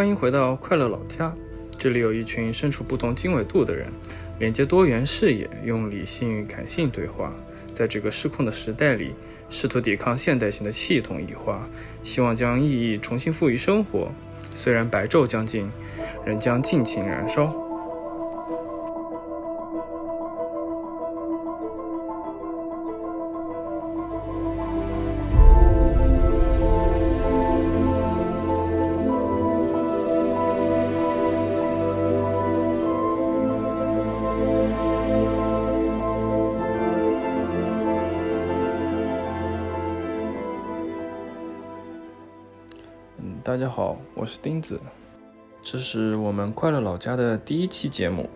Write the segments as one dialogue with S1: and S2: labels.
S1: 欢迎回到快乐老家，这里有一群身处不同经纬度的人，连接多元视野，用理性与感性对话。在这个失控的时代里，试图抵抗现代性的系统异化，希望将意义重新赋予生活。虽然白昼将近，仍将尽情燃烧。好，我是钉子，这是我们快乐老家的第一期节目。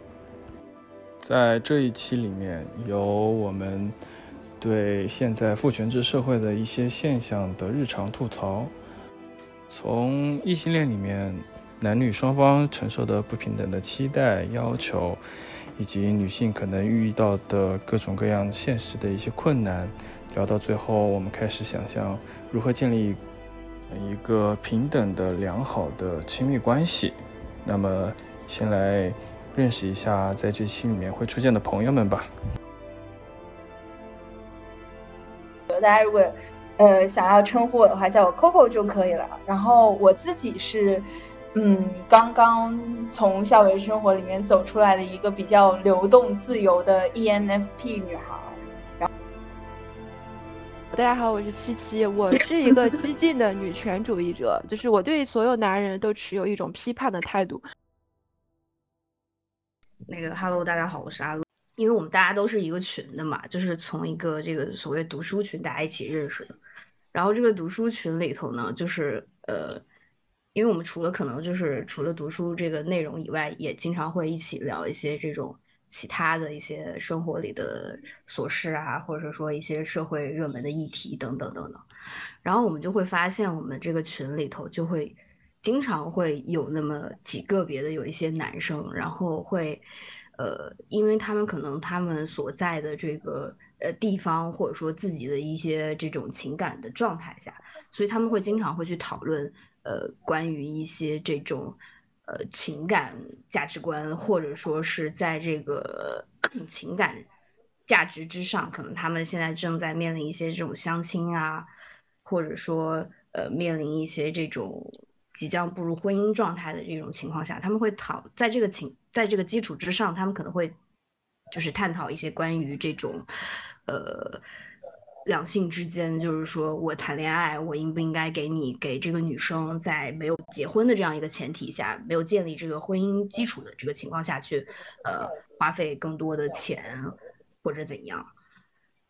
S1: 在这一期里面，有我们对现在父权制社会的一些现象的日常吐槽，从异性恋里面男女双方承受的不平等的期待要求，以及女性可能遇到的各种各样现实的一些困难，聊到最后，我们开始想象如何建立。一个平等的、良好的亲密关系。那么，先来认识一下在这期里面会出现的朋友们吧。
S2: 大家如果呃想要称呼我的话，叫我 Coco 就可以了。然后我自己是嗯刚刚从校园生活里面走出来的一个比较流动自由的 ENFP 女孩。
S3: 大家好，我是七七，我是一个激进的女权主义者，就是我对所有男人都持有一种批判的态度。
S4: 那个，Hello，大家好，我是阿露，因为我们大家都是一个群的嘛，就是从一个这个所谓读书群大家一起认识的。然后这个读书群里头呢，就是呃，因为我们除了可能就是除了读书这个内容以外，也经常会一起聊一些这种。其他的一些生活里的琐事啊，或者说一些社会热门的议题等等等等，然后我们就会发现，我们这个群里头就会经常会有那么几个别的有一些男生，然后会呃，因为他们可能他们所在的这个呃地方，或者说自己的一些这种情感的状态下，所以他们会经常会去讨论呃关于一些这种。呃，情感价值观，或者说是在这个情感价值之上，可能他们现在正在面临一些这种相亲啊，或者说呃，面临一些这种即将步入婚姻状态的这种情况下，他们会讨在这个情在这个基础之上，他们可能会就是探讨一些关于这种呃。两性之间，就是说我谈恋爱，我应不应该给你给这个女生在没有结婚的这样一个前提下，没有建立这个婚姻基础的这个情况下去，呃，花费更多的钱或者怎样？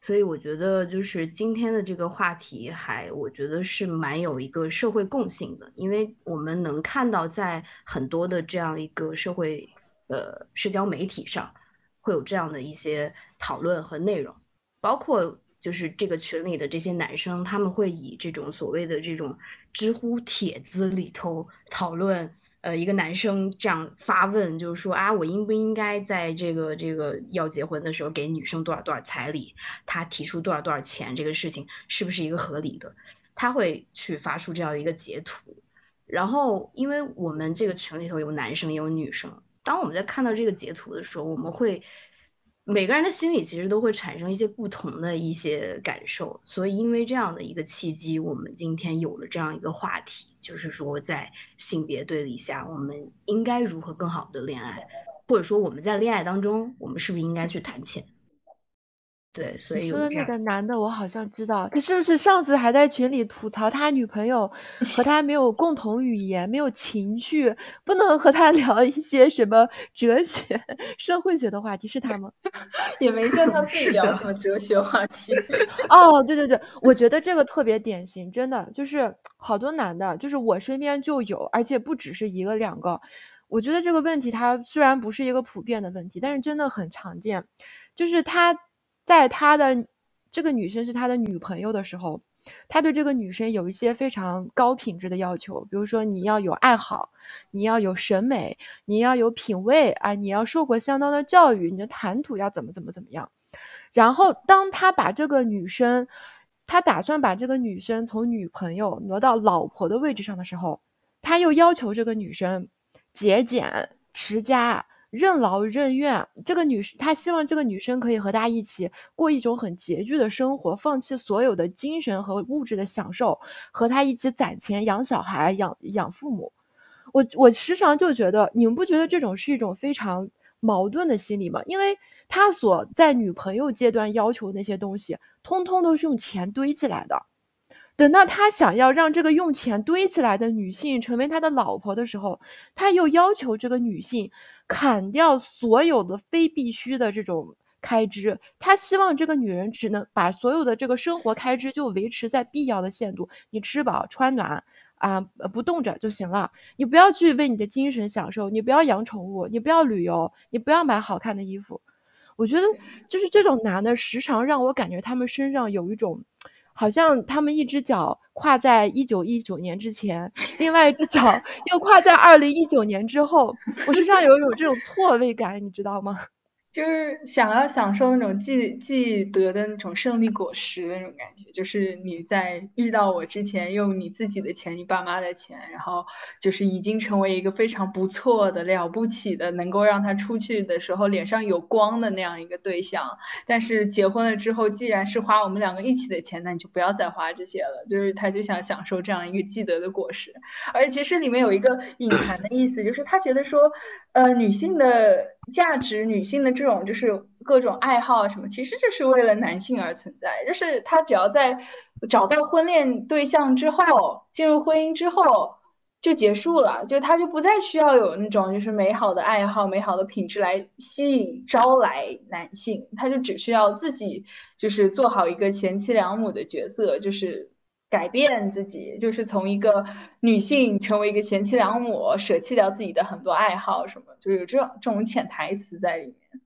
S4: 所以我觉得，就是今天的这个话题，还我觉得是蛮有一个社会共性的，因为我们能看到在很多的这样一个社会呃社交媒体上，会有这样的一些讨论和内容，包括。就是这个群里的这些男生，他们会以这种所谓的这种知乎帖子里头讨论，呃，一个男生这样发问，就是说啊，我应不应该在这个这个要结婚的时候给女生多少多少彩礼？他提出多少多少钱，这个事情是不是一个合理的？他会去发出这样一个截图，然后因为我们这个群里头有男生也有女生，当我们在看到这个截图的时候，我们会。每个人的心里其实都会产生一些不同的一些感受，所以因为这样的一个契机，我们今天有了这样一个话题，就是说在性别对立下，我们应该如何更好的恋爱，或者说我们在恋爱当中，我们是不是应该去谈钱？对，所以
S3: 说的那个男的，我好像知道，他是不是上次还在群里吐槽他女朋友 和他没有共同语言，没有情趣，不能和他 聊一些什么哲学、社会学的话题，是他吗？
S2: 也没见他自己聊什么哲学话题。
S3: 哦，对对对，我觉得这个特别典型，真的就是好多男的，就是我身边就有，而且不只是一个两个。我觉得这个问题它虽然不是一个普遍的问题，但是真的很常见，就是他。在他的这个女生是他的女朋友的时候，他对这个女生有一些非常高品质的要求，比如说你要有爱好，你要有审美，你要有品味啊，你要受过相当的教育，你的谈吐要怎么怎么怎么样。然后当他把这个女生，他打算把这个女生从女朋友挪到老婆的位置上的时候，他又要求这个女生节俭持家。任劳任怨，这个女生，他希望这个女生可以和他一起过一种很拮据的生活，放弃所有的精神和物质的享受，和他一起攒钱养小孩、养养父母。我我时常就觉得，你们不觉得这种是一种非常矛盾的心理吗？因为他所在女朋友阶段要求那些东西，通通都是用钱堆起来的。等到他想要让这个用钱堆起来的女性成为他的老婆的时候，他又要求这个女性砍掉所有的非必须的这种开支。他希望这个女人只能把所有的这个生活开支就维持在必要的限度，你吃饱穿暖啊，不冻着就行了。你不要去为你的精神享受，你不要养宠物，你不要旅游，你不要买好看的衣服。我觉得就是这种男的，时常让我感觉他们身上有一种。好像他们一只脚跨在一九一九年之前，另外一只脚 又跨在二零一九年之后，我身上有一种这种错位感，你知道吗？
S2: 就是想要享受那种既既得的那种胜利果实的那种感觉，就是你在遇到我之前用你自己的钱、你爸妈的钱，然后就是已经成为一个非常不错的、了不起的，能够让他出去的时候脸上有光的那样一个对象。但是结婚了之后，既然是花我们两个一起的钱，那你就不要再花这些了。就是他就想享受这样一个既得的果实，而其实里面有一个隐含的意思，就是他觉得说，呃，女性的。价值女性的这种就是各种爱好什么，其实就是为了男性而存在。就是他只要在找到婚恋对象之后，进入婚姻之后就结束了，就他就不再需要有那种就是美好的爱好、美好的品质来吸引招来男性，他就只需要自己就是做好一个贤妻良母的角色，就是。改变自己，就是从一个女性成为一个贤妻良母，舍弃掉自己的很多爱好，什么，就是有这种这种潜台词在里面。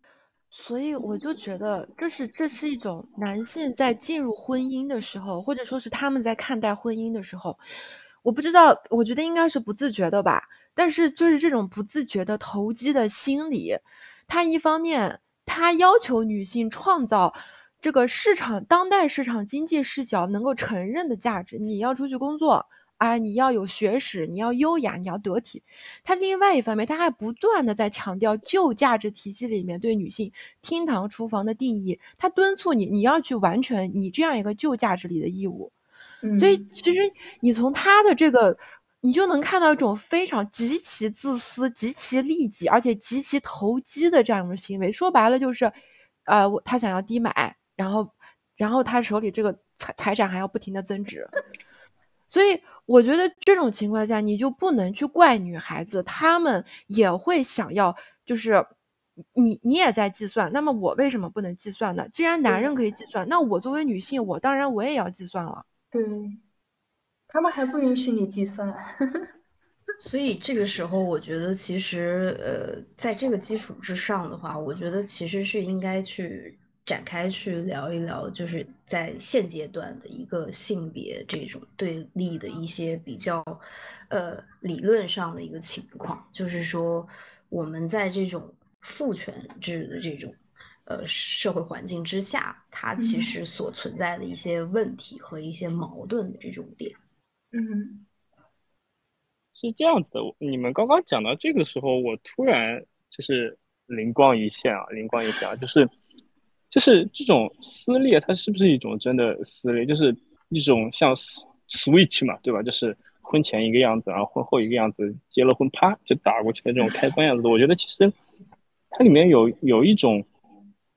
S3: 所以我就觉得，这是这是一种男性在进入婚姻的时候，或者说是他们在看待婚姻的时候，我不知道，我觉得应该是不自觉的吧。但是就是这种不自觉的投机的心理，他一方面他要求女性创造。这个市场，当代市场经济视角能够承认的价值，你要出去工作啊，你要有学识，你要优雅，你要得体。他另外一方面，他还不断的在强调旧价值体系里面对女性厅堂厨房的定义，他敦促你，你要去完成你这样一个旧价值里的义务。所以，其实你从他的这个，你就能看到一种非常极其自私、极其利己，而且极其投机的这样一种行为。说白了就是，呃，他想要低买。然后，然后他手里这个财财产还要不停的增值，所以我觉得这种情况下，你就不能去怪女孩子，她们也会想要，就是你你也在计算，那么我为什么不能计算呢？既然男人可以计算，那我作为女性，我当然我也要计算了。
S2: 对，他们还不允许你计算，
S4: 所以这个时候，我觉得其实呃，在这个基础之上的话，我觉得其实是应该去。展开去聊一聊，就是在现阶段的一个性别这种对立的一些比较，呃，理论上的一个情况，就是说我们在这种父权制的这种呃社会环境之下，它其实所存在的一些问题和一些矛盾的这种点。
S2: 嗯，
S5: 是这样子的，你们刚刚讲到这个时候，我突然就是灵光一现啊，灵光一现啊，就是。就是这种撕裂，它是不是一种真的撕裂？就是一种像 switch 嘛，对吧？就是婚前一个样子，然后婚后一个样子，结了婚啪就打过去的这种开关样子。我觉得其实它里面有有一种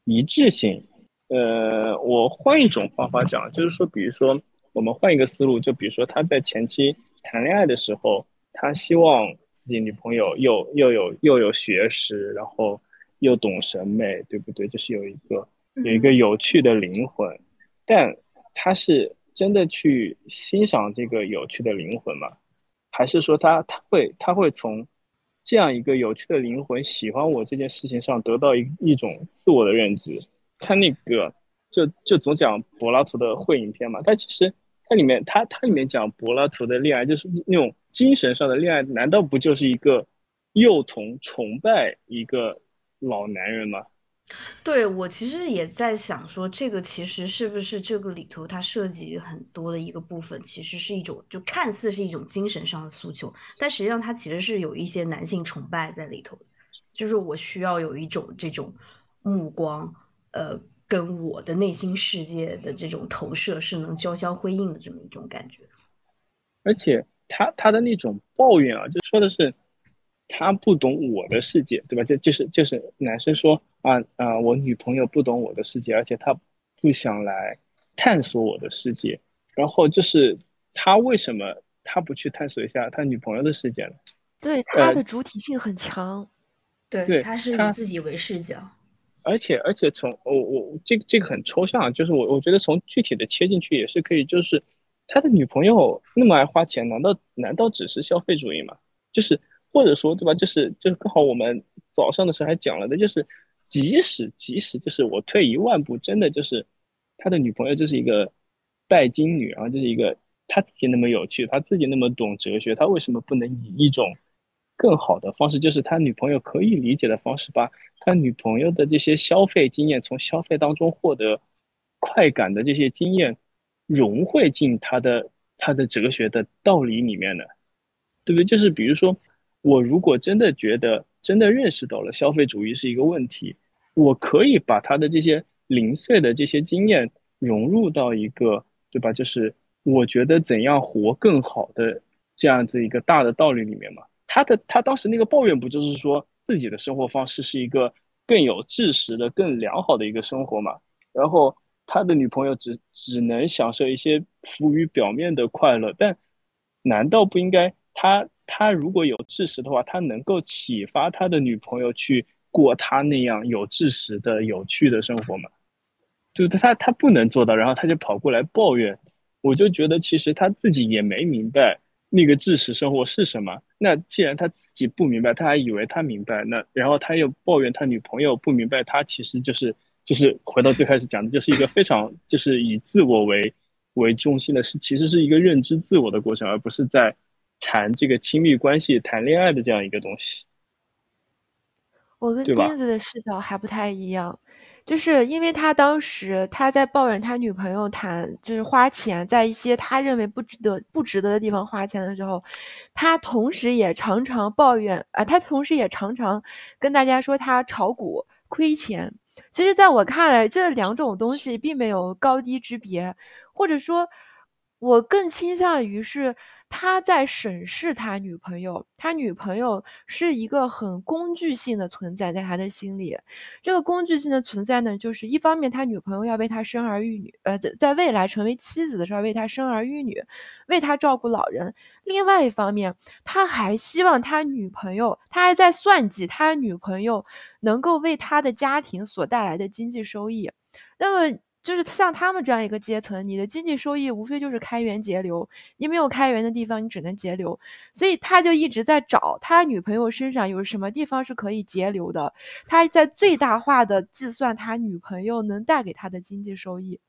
S5: 一致性。呃，我换一种方法讲，就是说，比如说我们换一个思路，就比如说他在前期谈恋爱的时候，他希望自己女朋友又又有又有学识，然后又懂审美，对不对？就是有一个。有一个有趣的灵魂，但他是真的去欣赏这个有趣的灵魂吗？还是说他他会他会从这样一个有趣的灵魂喜欢我这件事情上得到一一种自我的认知？他那个就就总讲柏拉图的会影片嘛，但其实它里面他它里面讲柏拉图的恋爱就是那种精神上的恋爱，难道不就是一个幼童崇拜一个老男人吗？
S4: 对我其实也在想说，这个其实是不是这个里头它涉及很多的一个部分，其实是一种就看似是一种精神上的诉求，但实际上它其实是有一些男性崇拜在里头就是我需要有一种这种目光，呃，跟我的内心世界的这种投射是能交相辉映的这么一种感觉。
S5: 而且他他的那种抱怨啊，就说的是。他不懂我的世界，对吧？就就是就是男生说啊啊，我女朋友不懂我的世界，而且他不想来探索我的世界。然后就是他为什么他不去探索一下他女朋友的世界呢？
S3: 对，他的主体性很强。
S4: 对，他是以自己为视角。
S5: 而且而且从我我这个这个很抽象，就是我我觉得从具体的切进去也是可以。就是他的女朋友那么爱花钱，难道难道只是消费主义吗？就是。或者说，对吧？就是就是刚好我们早上的时候还讲了的，就是即使即使就是我退一万步，真的就是他的女朋友就是一个拜金女，然后就是一个他自己那么有趣，他自己那么懂哲学，他为什么不能以一种更好的方式，就是他女朋友可以理解的方式，把他女朋友的这些消费经验，从消费当中获得快感的这些经验融汇进他的他的哲学的道理里面呢？对不对？就是比如说。我如果真的觉得真的认识到了消费主义是一个问题，我可以把他的这些零碎的这些经验融入到一个，对吧？就是我觉得怎样活更好的这样子一个大的道理里面嘛。他的他当时那个抱怨不就是说自己的生活方式是一个更有知识的、更良好的一个生活嘛？然后他的女朋友只只能享受一些浮于表面的快乐，但难道不应该他？他如果有知识的话，他能够启发他的女朋友去过他那样有知识的有趣的生活吗？就他他不能做到，然后他就跑过来抱怨，我就觉得其实他自己也没明白那个知识生活是什么。那既然他自己不明白，他还以为他明白，那然后他又抱怨他女朋友不明白，他其实就是就是回到最开始讲的，就是一个非常就是以自我为为中心的，是其实是一个认知自我的过程，而不是在。谈这个亲密关系、谈恋爱的这样一个东西，
S3: 我跟钉子的视角还不太一样，就是因为他当时他在抱怨他女朋友谈就是花钱在一些他认为不值得、不值得的地方花钱的时候，他同时也常常抱怨啊，他同时也常常跟大家说他炒股亏钱。其实，在我看来，这两种东西并没有高低之别，或者说，我更倾向于是。他在审视他女朋友，他女朋友是一个很工具性的存在，在他的心里，这个工具性的存在呢，就是一方面他女朋友要为他生儿育女，呃，在未来成为妻子的时候为他生儿育女，为他照顾老人；另外一方面，他还希望他女朋友，他还在算计他女朋友能够为他的家庭所带来的经济收益。那么。就是像他们这样一个阶层，你的经济收益无非就是开源节流，你没有开源的地方，你只能节流。所以他就一直在找他女朋友身上有什么地方是可以节流的，他在最大化的计算他女朋友能带给他的经济收益。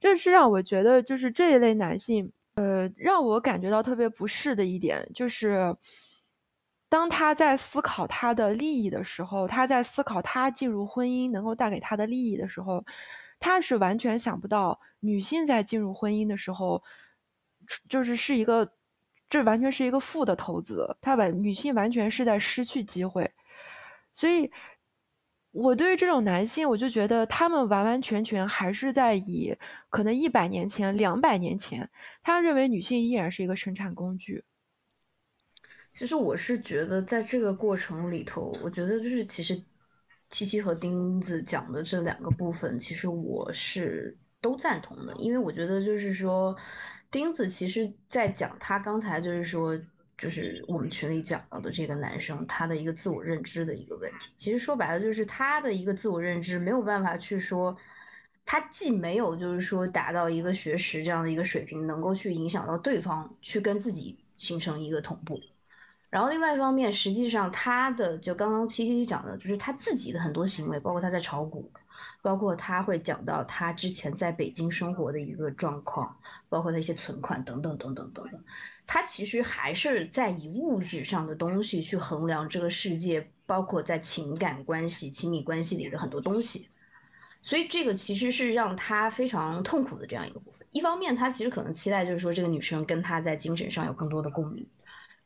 S3: 这是让我觉得，就是这一类男性，呃，让我感觉到特别不适的一点，就是当他在思考他的利益的时候，他在思考他进入婚姻能够带给他的利益的时候。他是完全想不到，女性在进入婚姻的时候，就是是一个，这完全是一个负的投资。他完女性完全是在失去机会，所以，我对于这种男性，我就觉得他们完完全全还是在以可能一百年前、两百年前，他认为女性依然是一个生产工具。
S4: 其实我是觉得，在这个过程里头，我觉得就是其实。七七和钉子讲的这两个部分，其实我是都赞同的，因为我觉得就是说，钉子其实在讲他刚才就是说，就是我们群里讲到的这个男生他的一个自我认知的一个问题。其实说白了就是他的一个自我认知没有办法去说，他既没有就是说达到一个学识这样的一个水平，能够去影响到对方去跟自己形成一个同步。然后另外一方面，实际上他的就刚刚七七讲的，就是他自己的很多行为，包括他在炒股，包括他会讲到他之前在北京生活的一个状况，包括他一些存款等等等等等等，他其实还是在以物质上的东西去衡量这个世界包括在情感关系、亲密关系里的很多东西。所以这个其实是让他非常痛苦的这样一个部分。一方面，他其实可能期待就是说这个女生跟他在精神上有更多的共鸣，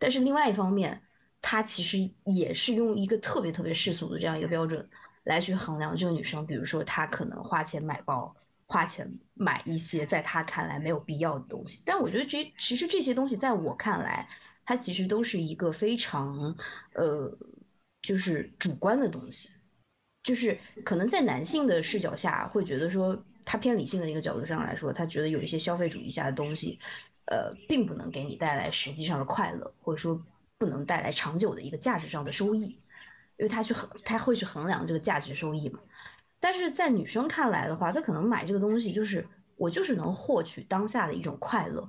S4: 但是另外一方面，他其实也是用一个特别特别世俗的这样一个标准来去衡量这个女生。比如说，她可能花钱买包，花钱买一些在他看来没有必要的东西。但我觉得这其实这些东西在我看来，它其实都是一个非常呃，就是主观的东西。就是可能在男性的视角下，会觉得说他偏理性的一个角度上来说，他觉得有一些消费主义下的东西，呃，并不能给你带来实际上的快乐，或者说不能带来长久的一个价值上的收益，因为他去衡他会去衡量这个价值收益嘛。但是在女生看来的话，她可能买这个东西就是我就是能获取当下的一种快乐。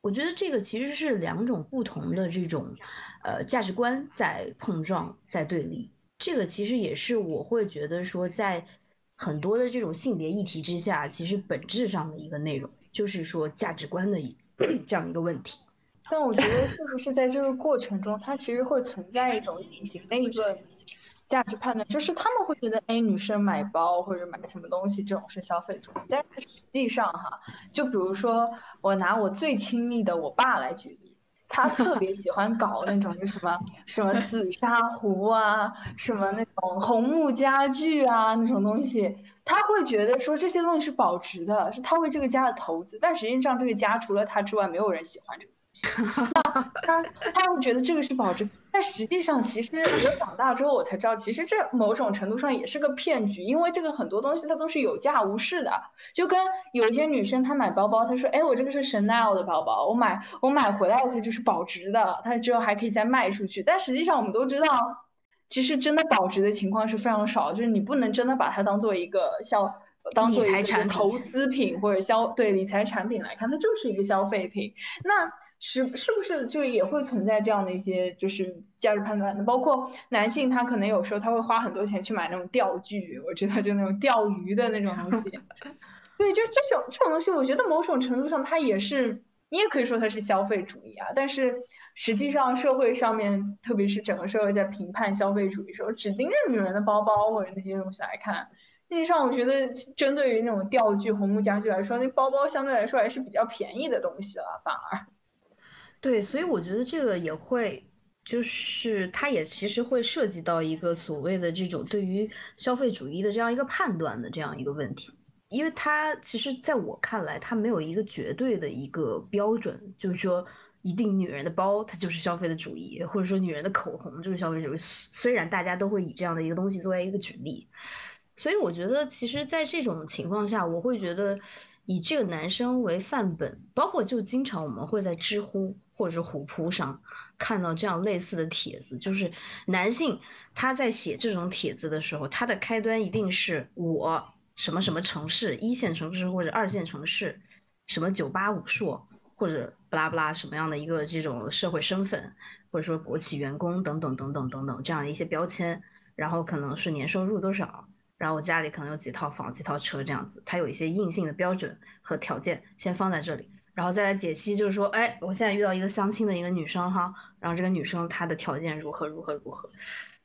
S4: 我觉得这个其实是两种不同的这种呃价值观在碰撞，在对立。这个其实也是我会觉得说，在很多的这种性别议题之下，其实本质上的一个内容就是说价值观的一这样一个问题。
S2: 但我觉得是不是在这个过程中，它其实会存在一种隐形的一个价值判断，就是他们会觉得，哎，女生买包或者买什么东西这种是消费主义，但实际上哈，就比如说我拿我最亲密的我爸来举例。他特别喜欢搞那种就什么什么紫砂壶啊，什么那种红木家具啊那种东西，他会觉得说这些东西是保值的，是他为这个家的投资。但实际上这个家除了他之外，没有人喜欢这个东西。他他会觉得这个是保值，但实际上，其实我长大之后我才知道，其实这某种程度上也是个骗局，因为这个很多东西它都是有价无市的。就跟有一些女生她买包包，她说：“哎，我这个是 Chanel 的包包，我买我买回来它就是保值的，它之后还可以再卖出去。”但实际上我们都知道，其实真的保值的情况是非常少，就是你不能真的把它当做一个像。当做一个投资品或者消对理财产品来看，它就是一个消费品。那是是不是就也会存在这样的一些就是价值判断呢？包括男性，他可能有时候他会花很多钱去买那种钓具，我知道就那种钓鱼的那种东西。对，就这种这种东西，我觉得某种程度上它也是，你也可以说它是消费主义啊。但是实际上社会上面，特别是整个社会在评判消费主义时候，只盯着女人的包包或者那些东西来看。实际上，我觉得针对于那种钓具、红木家具来说，那包包相对来说还是比较便宜的东西了，反而。
S4: 对，所以我觉得这个也会，就是它也其实会涉及到一个所谓的这种对于消费主义的这样一个判断的这样一个问题，因为它其实在我看来，它没有一个绝对的一个标准，就是说一定女人的包它就是消费的主义，或者说女人的口红就是消费主义。虽然大家都会以这样的一个东西作为一个举例。所以我觉得，其实，在这种情况下，我会觉得以这个男生为范本，包括就经常我们会在知乎或者是虎扑上看到这样类似的帖子，就是男性他在写这种帖子的时候，他的开端一定是我什么什么城市一线城市或者二线城市，什么九八五硕或者不拉不拉什么样的一个这种社会身份，或者说国企员工等等等等等等这样的一些标签，然后可能是年收入多少。然后我家里可能有几套房、几套车这样子，它有一些硬性的标准和条件，先放在这里，然后再来解析，就是说，哎，我现在遇到一个相亲的一个女生哈，然后这个女生她的条件如何如何如何，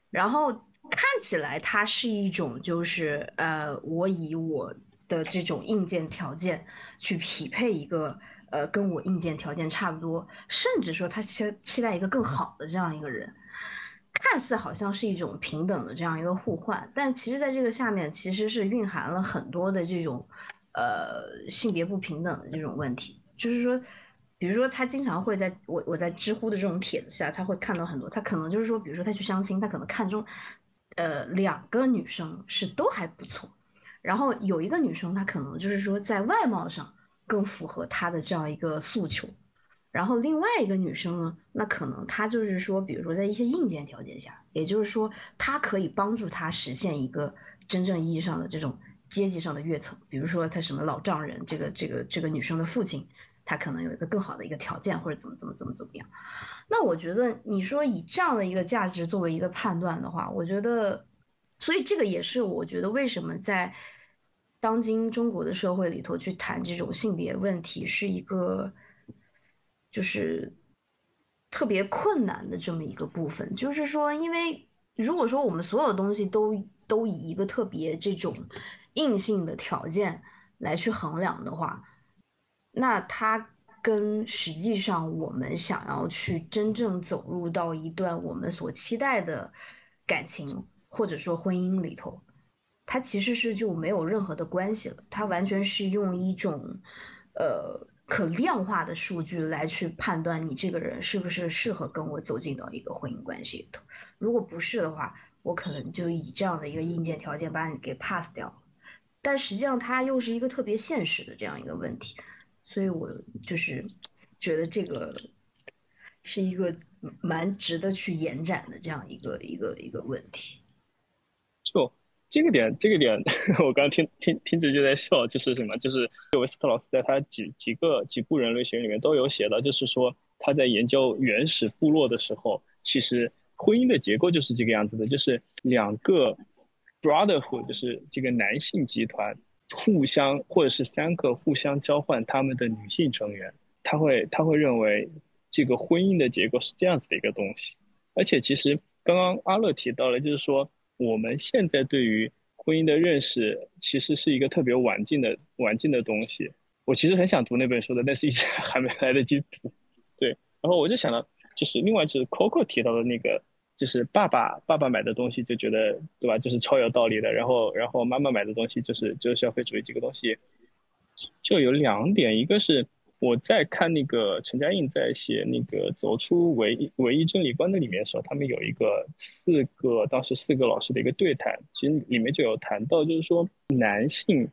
S4: 然后看起来她是一种就是呃，我以我的这种硬件条件去匹配一个呃跟我硬件条件差不多，甚至说她期期待一个更好的这样一个人。看似好像是一种平等的这样一个互换，但其实在这个下面其实是蕴含了很多的这种，呃，性别不平等的这种问题。就是说，比如说他经常会在我我在知乎的这种帖子下，他会看到很多，他可能就是说，比如说他去相亲，他可能看中，呃，两个女生是都还不错，然后有一个女生她可能就是说在外貌上更符合他的这样一个诉求。然后另外一个女生呢，那可能她就是说，比如说在一些硬件条件下，也就是说，她可以帮助他实现一个真正意义上的这种阶级上的跃层。比如说她什么老丈人，这个这个这个女生的父亲，他可能有一个更好的一个条件，或者怎么怎么怎么怎么样。那我觉得你说以这样的一个价值作为一个判断的话，我觉得，所以这个也是我觉得为什么在当今中国的社会里头去谈这种性别问题是一个。就是特别困难的这么一个部分，就是说，因为如果说我们所有东西都都以一个特别这种硬性的条件来去衡量的话，那它跟实际上我们想要去真正走入到一段我们所期待的感情或者说婚姻里头，它其实是就没有任何的关系了。它完全是用一种呃可量化的数据来去判断你这个人是不是适合跟我走进到一个婚姻关系里头。如果不是的话，我可能就以这样的一个硬件条件把你给 pass 掉了。但实际上，它又是一个特别现实的这样一个问题，所以我就是觉得这个是一个蛮值得去延展的这样一个一个一个问题。
S5: 就这个点，这个点，我刚听听听着就在笑，就是什么？就是维斯特老师在他几几个几部人类学里面都有写的，就是说他在研究原始部落的时候，其实。婚姻的结构就是这个样子的，就是两个 brotherhood，就是这个男性集团互相或者是三个互相交换他们的女性成员，他会他会认为这个婚姻的结构是这样子的一个东西。而且其实刚刚阿乐提到了，就是说我们现在对于婚姻的认识其实是一个特别晚近的晚近的东西。我其实很想读那本书的，但是一直 还没来得及读。对，然后我就想到。就是另外就是 Coco 提到的那个，就是爸爸爸爸买的东西就觉得对吧，就是超有道理的。然后然后妈妈买的东西就是就是消费主义这个东西，就有两点，一个是我在看那个陈嘉映在写那个走出唯唯一真理观的里面的时候，他们有一个四个当时四个老师的一个对谈，其实里面就有谈到，就是说男性，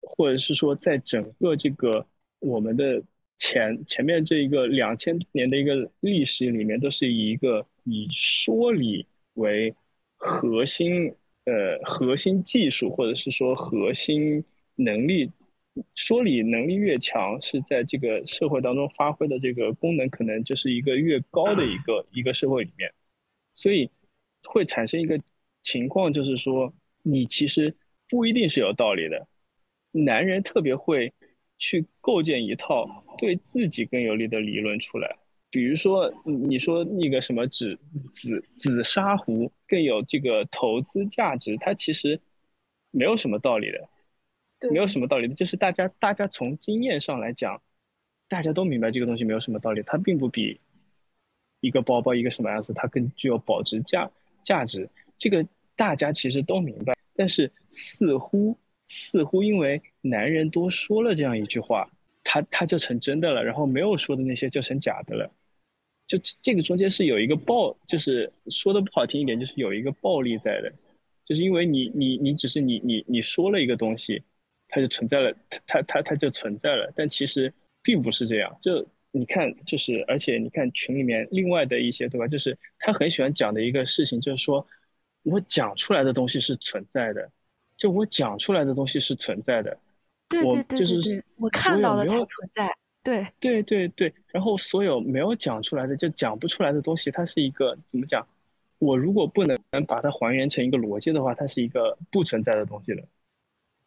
S5: 或者是说在整个这个我们的。前前面这一个两千年的一个历史里面，都是以一个以说理为核心，呃，核心技术或者是说核心能力，说理能力越强，是在这个社会当中发挥的这个功能，可能就是一个越高的一个一个社会里面，所以会产生一个情况，就是说你其实不一定是有道理的，男人特别会。去构建一套对自己更有利的理论出来，比如说你说那个什么紫紫紫砂壶更有这个投资价值，它其实没有什么道理的，没有什么道理的，就是大家大家从经验上来讲，大家都明白这个东西没有什么道理，它并不比一个包包一个什么样子它更具有保值价价值，这个大家其实都明白，但是似乎。似乎因为男人多说了这样一句话，他他就成真的了，然后没有说的那些就成假的了。就这个中间是有一个暴，就是说的不好听一点，就是有一个暴力在的，就是因为你你你只是你你你说了一个东西，它就存在了，它它它它就存在了，但其实并不是这样。就你看，就是而且你看群里面另外的一些对吧？就是他很喜欢讲的一个事情，就是说我讲出来的东西是存在的。就我讲出来的东西是存在的，
S3: 对对对对对，我看到了才存在，对
S5: 对对对。然后所有没有讲出来的，就讲不出来的东西，它是一个怎么讲？我如果不能把它还原成一个逻辑的话，它是一个不存在的东西了。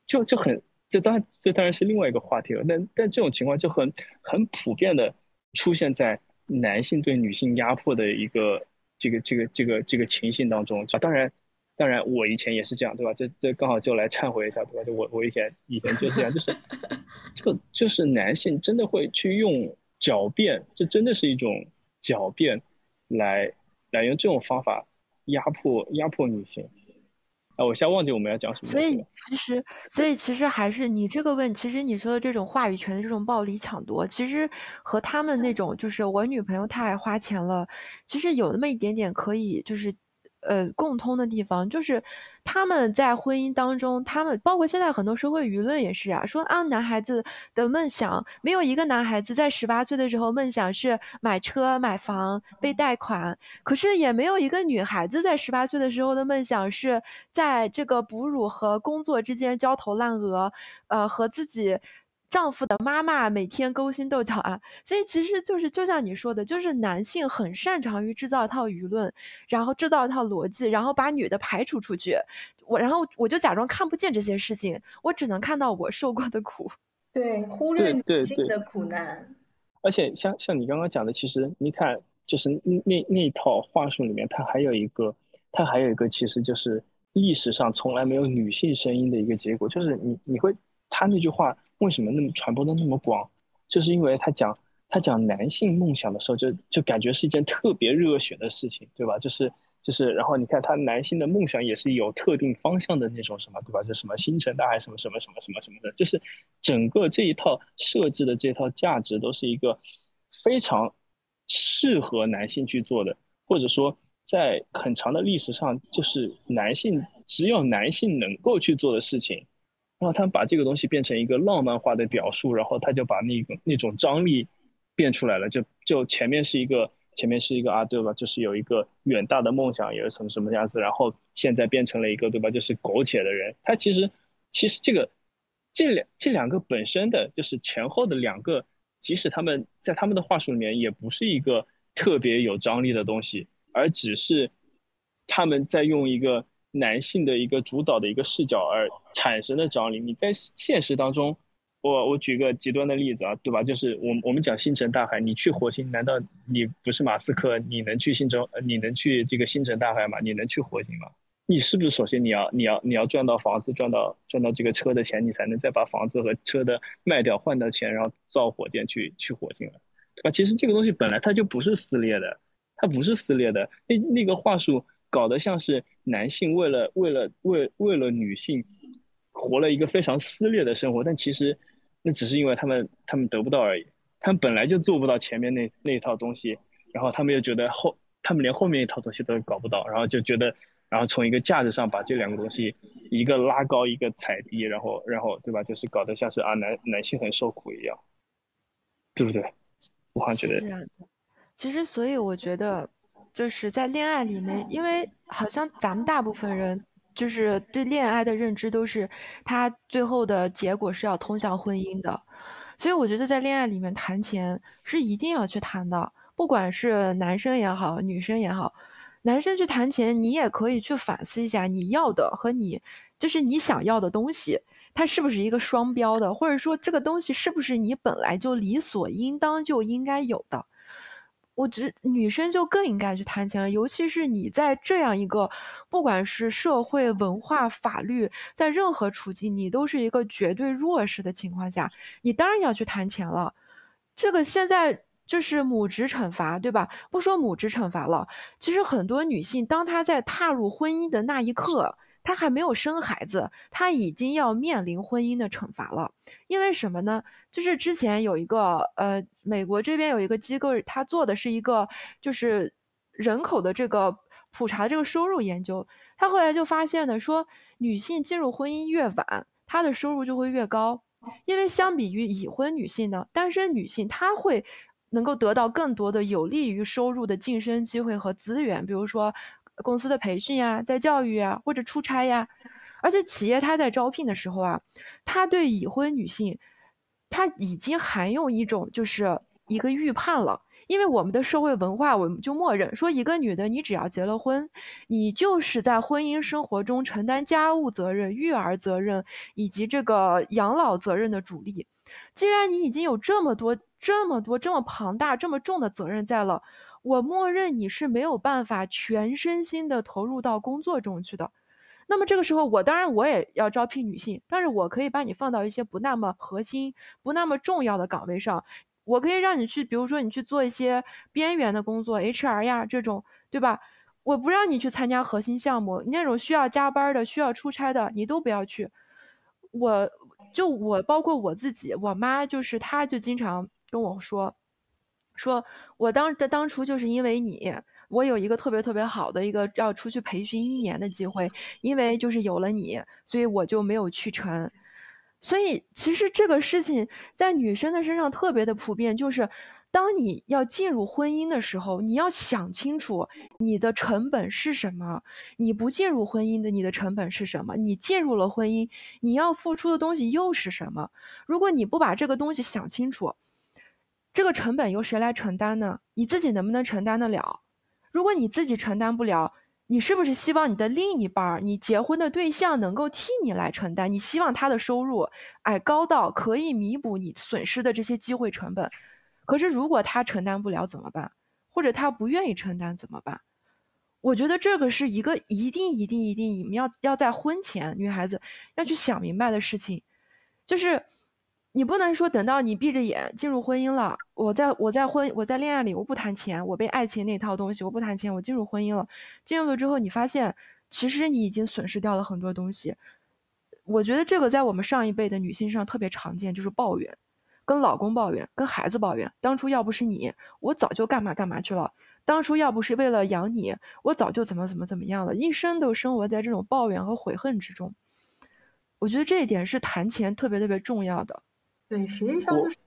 S5: 就就很，这当然这当然是另外一个话题了。但但这种情况就很很普遍的出现在男性对女性压迫的一个这个这个这个这个情形当中啊，当然。当然，我以前也是这样，对吧？这这刚好就来忏悔一下，对吧？就我我以前以前就这样，就是 这个就是男性真的会去用狡辩，这真的是一种狡辩，来来用这种方法压迫压迫女性。啊，我现在忘记我们要讲什么。
S3: 所以其实，所以其实还是你这个问，其实你说的这种话语权的这种暴力抢夺，其实和他们那种就是我女朋友太爱花钱了，其实有那么一点点可以就是。呃，共通的地方就是他们在婚姻当中，他们包括现在很多社会舆论也是啊，说啊，男孩子的梦想没有一个男孩子在十八岁的时候梦想是买车买房被贷款，可是也没有一个女孩子在十八岁的时候的梦想是在这个哺乳和工作之间焦头烂额，呃，和自己。丈夫的妈妈每天勾心斗角啊，所以其实就是就像你说的，就是男性很擅长于制造一套舆论，然后制造一套逻辑，然后把女的排除出去。我然后我就假装看不见这些事情，我只能看到我受过的苦。
S2: 对，忽略女性的苦难。
S5: 而且像像你刚刚讲的，其实你看，就是那那套话术里面，它还有一个它还有一个其实就是历史上从来没有女性声音的一个结果，就是你你会他那句话为什么那么传播的那么广，就是因为他讲他讲男性梦想的时候，就就感觉是一件特别热血的事情，对吧？就是就是，然后你看他男性的梦想也是有特定方向的那种什么，对吧？就什么星辰大海什么什么什么什么什么的，就是整个这一套设置的这套价值都是一个非常适合男性去做的，或者说。在很长的历史上，就是男性只有男性能够去做的事情，然后他把这个东西变成一个浪漫化的表述，然后他就把那个那种张力变出来了。就就前面是一个前面是一个啊，对吧？就是有一个远大的梦想，有什么什么样子，然后现在变成了一个对吧？就是苟且的人。他其实其实这个这两这两个本身的就是前后的两个，即使他们在他们的话术里面也不是一个特别有张力的东西。而只是他们在用一个男性的一个主导的一个视角而产生的张力。你在现实当中，我我举个极端的例子啊，对吧？就是我我们讲星辰大海，你去火星，难道你不是马斯克？你能去星辰？你能去这个星辰大海吗？你能去火星吗？你是不是首先你要你要你要赚到房子，赚到赚到这个车的钱，你才能再把房子和车的卖掉换到钱，然后造火箭去去火星了？啊，其实这个东西本来它就不是撕裂的。它不是撕裂的，那那个话术搞得像是男性为了为了为为了女性，活了一个非常撕裂的生活，但其实那只是因为他们他们得不到而已，他们本来就做不到前面那那一套东西，然后他们又觉得后他们连后面一套东西都搞不到，然后就觉得，然后从一个价值上把这两个东西一个拉高一个踩低，然后然后对吧，就是搞得像是啊男男性很受苦一样，对不对？我好像觉得是这样的。
S3: 其实，所以我觉得，就是在恋爱里面，因为好像咱们大部分人就是对恋爱的认知都是，他最后的结果是要通向婚姻的，所以我觉得在恋爱里面谈钱是一定要去谈的，不管是男生也好，女生也好，男生去谈钱，你也可以去反思一下，你要的和你就是你想要的东西，它是不是一个双标的，或者说这个东西是不是你本来就理所应当就应该有的。我只女生就更应该去谈钱了，尤其是你在这样一个，不管是社会、文化、法律，在任何处境，你都是一个绝对弱势的情况下，你当然要去谈钱了。这个现在就是母职惩罚，对吧？不说母职惩罚了，其实很多女性，当她在踏入婚姻的那一刻。她还没有生孩子，她已经要面临婚姻的惩罚了。因为什么呢？就是之前有一个呃，美国这边有一个机构，他做的是一个就是人口的这个普查这个收入研究。他后来就发现呢，说女性进入婚姻越晚，她的收入就会越高。因为相比于已婚女性呢，单身女性她会能够得到更多的有利于收入的晋升机会和资源，比如说。公司的培训呀，在教育啊，或者出差呀，而且企业它在招聘的时候啊，它对已婚女性，它已经含有一种就是一个预判了，因为我们的社会文化，我们就默认说，一个女的，你只要结了婚，你就是在婚姻生活中承担家务责任、育儿责任以及这个养老责任的主力。既然你已经有这么多、这么多、这么庞大、这么重的责任在了。我默认你是没有办法全身心的投入到工作中去的，那么这个时候，我当然我也要招聘女性，但是我可以把你放到一些不那么核心、不那么重要的岗位上，我可以让你去，比如说你去做一些边缘的工作，HR 呀这种，对吧？我不让你去参加核心项目，那种需要加班的、需要出差的，你都不要去。我就我包括我自己，我妈就是她就经常跟我说。说，我当的当初就是因为你，我有一个特别特别好的一个要出去培训一年的机会，因为就是有了你，所以我就没有去成。所以其实这个事情在女生的身上特别的普遍，就是当你要进入婚姻的时候，你要想清楚你的成本是什么。你不进入婚姻的，你的成本是什么？你进入了婚姻，你要付出的东西又是什么？如果你不把这个东西想清楚，这个成本由谁来承担呢？你自己能不能承担得了？如果你自己承担不了，你是不是希望你的另一半儿，你结婚的对象能够替你来承担？你希望他的收入，哎，高到可以弥补你损失的这些机会成本。可是如果他承担不了怎么办？或者他不愿意承担怎么办？我觉得这个是一个一定一定一定你们要要在婚前女孩子要去想明白的事情，就是你不能说等到你闭着眼进入婚姻了，我在我在婚我在恋爱里我不谈钱，我被爱情那套东西我不谈钱，我进入婚姻了，进入了之后你发现其实你已经损失掉了很多东西。我觉得这个在我们上一辈的女性上特别常见，就是抱怨，跟老公抱怨，跟孩子抱怨。当初要不是你，我早就干嘛干嘛去了。当初要不是为了养你，我早就怎么怎么怎么样了。一生都生活在这种抱怨和悔恨之中。我觉得这一点是谈钱特别特别重要的。
S2: 对，实际上就是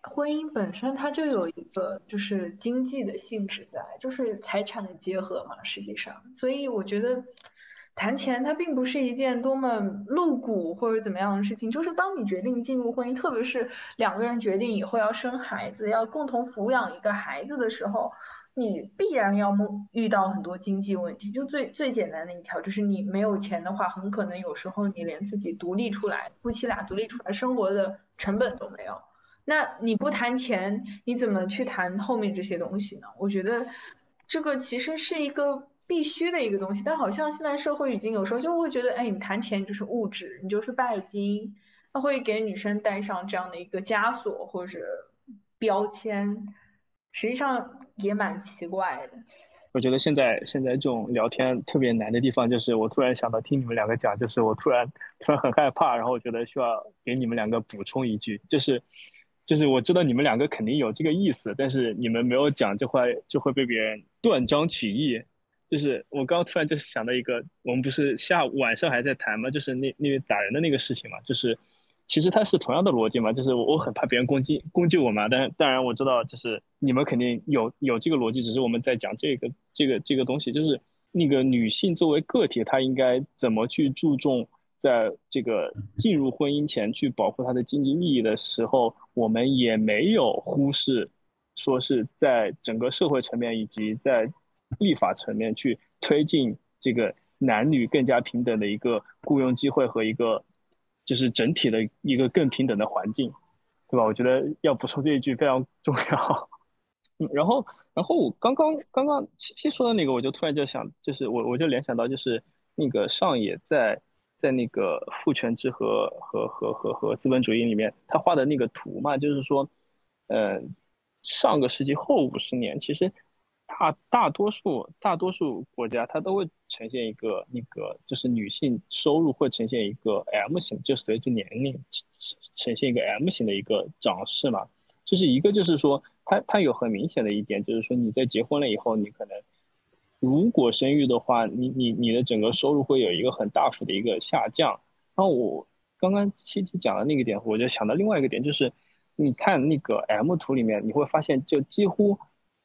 S2: 婚姻本身它就有一个就是经济的性质在，就是财产的结合嘛。实际上，所以我觉得。谈钱，它并不是一件多么露骨或者怎么样的事情。就是当你决定进入婚姻，特别是两个人决定以后要生孩子，要共同抚养一个孩子的时候，你必然要遇到很多经济问题。就最最简单的一条，就是你没有钱的话，很可能有时候你连自己独立出来，夫妻俩独立出来生活的成本都没有。那你不谈钱，你怎么去谈后面这些东西呢？我觉得这个其实是一个。必须的一个东西，但好像现在社会已经有时候就会觉得，哎，你谈钱就是物质，你就是拜金，它会给女生带上这样的一个枷锁或者标签，实际上也蛮奇怪的。
S5: 我觉得现在现在这种聊天特别难的地方，就是我突然想到听你们两个讲，就是我突然突然很害怕，然后我觉得需要给你们两个补充一句，就是就是我知道你们两个肯定有这个意思，但是你们没有讲，就会就会被别人断章取义。就是我刚突然就想到一个，我们不是下午晚上还在谈吗？就是那那位打人的那个事情嘛。就是其实它是同样的逻辑嘛。就是我很怕别人攻击攻击我嘛。但当然我知道，就是你们肯定有有这个逻辑，只是我们在讲这个这个这个东西。就是那个女性作为个体，她应该怎么去注重在这个进入婚姻前去保护她的经济利益的时候，我们也没有忽视，说是在整个社会层面以及在。立法层面去推进这个男女更加平等的一个雇佣机会和一个就是整体的一个更平等的环境，对吧？我觉得要补充这一句非常重要。嗯，然后，然后我刚刚刚刚七七说的那个，我就突然就想，就是我我就联想到，就是那个上野在在那个父权制和和和和和资本主义里面，他画的那个图嘛，就是说，呃，上个世纪后五十年，其实。大大多数大多数国家，它都会呈现一个那个，就是女性收入会呈现一个 M 型，就随着年龄呈现一个 M 型的一个涨势嘛。就是一个就是说，它它有很明显的一点，就是说你在结婚了以后，你可能如果生育的话，你你你的整个收入会有一个很大幅的一个下降。然后我刚刚七七讲的那个点，我就想到另外一个点，就是你看那个 M 图里面，你会发现就几乎。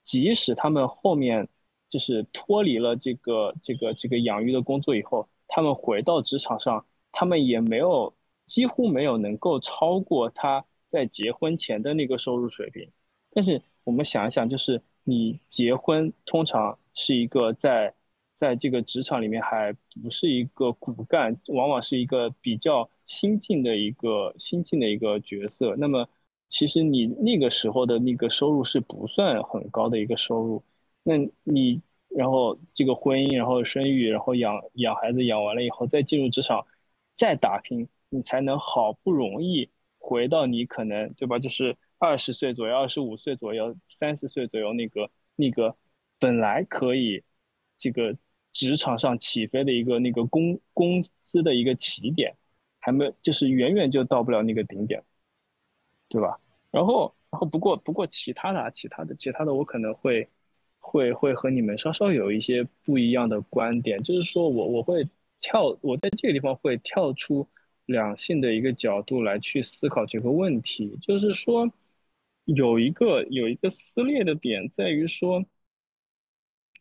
S5: 即使他们后面就是脱离了这个这个这个养育的工作以后，他们回到职场上，他们也没有几乎没有能够超过他在结婚前的那个收入水平。但是我们想一想，就是你结婚通常是一个在在这个职场里面还不是一个骨干，往往是一个比较新进的一个新进的一个角色。那么其实你那个时候的那个收入是不算很高的一个收入，那你然后这个婚姻，然后生育，然后养养孩子，养完了以后再进入职场，再打拼，你才能好不容易回到你可能对吧？就是二十岁左右、二十五岁左右、三十岁左右那个那个本来可以这个职场上起飞的一个那个工工资的一个起点，还没就是远远就到不了那个顶点。对吧？然后，然后不过，不过其他的，啊其他的，其他的，我可能会，会，会和你们稍稍有一些不一样的观点。就是说我，我会跳，我在这个地方会跳出两性的一个角度来去思考这个问题。就是说，有一个有一个撕裂的点在于说，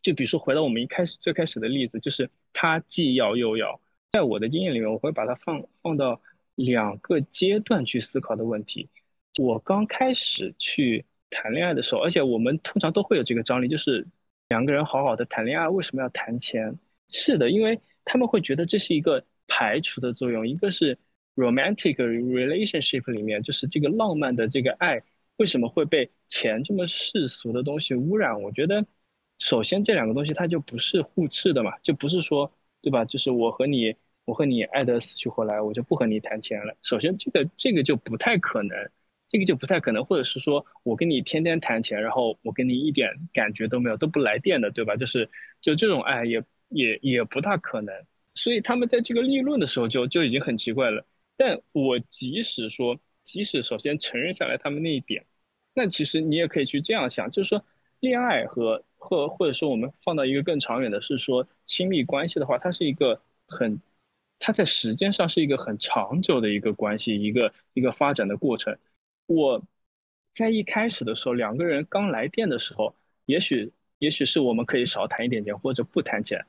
S5: 就比如说回到我们一开始最开始的例子，就是他既要又要。在我的经验里面，我会把它放放到两个阶段去思考的问题。我刚开始去谈恋爱的时候，而且我们通常都会有这个张力，就是两个人好好的谈恋爱，为什么要谈钱？是的，因为他们会觉得这是一个排除的作用。一个是 romantic relationship 里面，就是这个浪漫的这个爱，为什么会被钱这么世俗的东西污染？我觉得首先这两个东西它就不是互斥的嘛，就不是说对吧？就是我和你，我和你爱得死去活来，我就不和你谈钱了。首先这个这个就不太可能，这个就不太可能，或者是说我跟你天天谈钱，然后我跟你一点感觉都没有，都不来电的，对吧？就是就这种爱也也也不大可能。所以他们在这个立论的时候就就已经很奇怪了。但我即使说，即使首先承认下来他们那一点，那其实你也可以去这样想，就是说，恋爱和或或者说我们放到一个更长远的，是说亲密关系的话，它是一个很，它在时间上是一个很长久的一个关系，一个一个发展的过程。我在一开始的时候，两个人刚来电的时候，也许也许是我们可以少谈一点钱，或者不谈钱，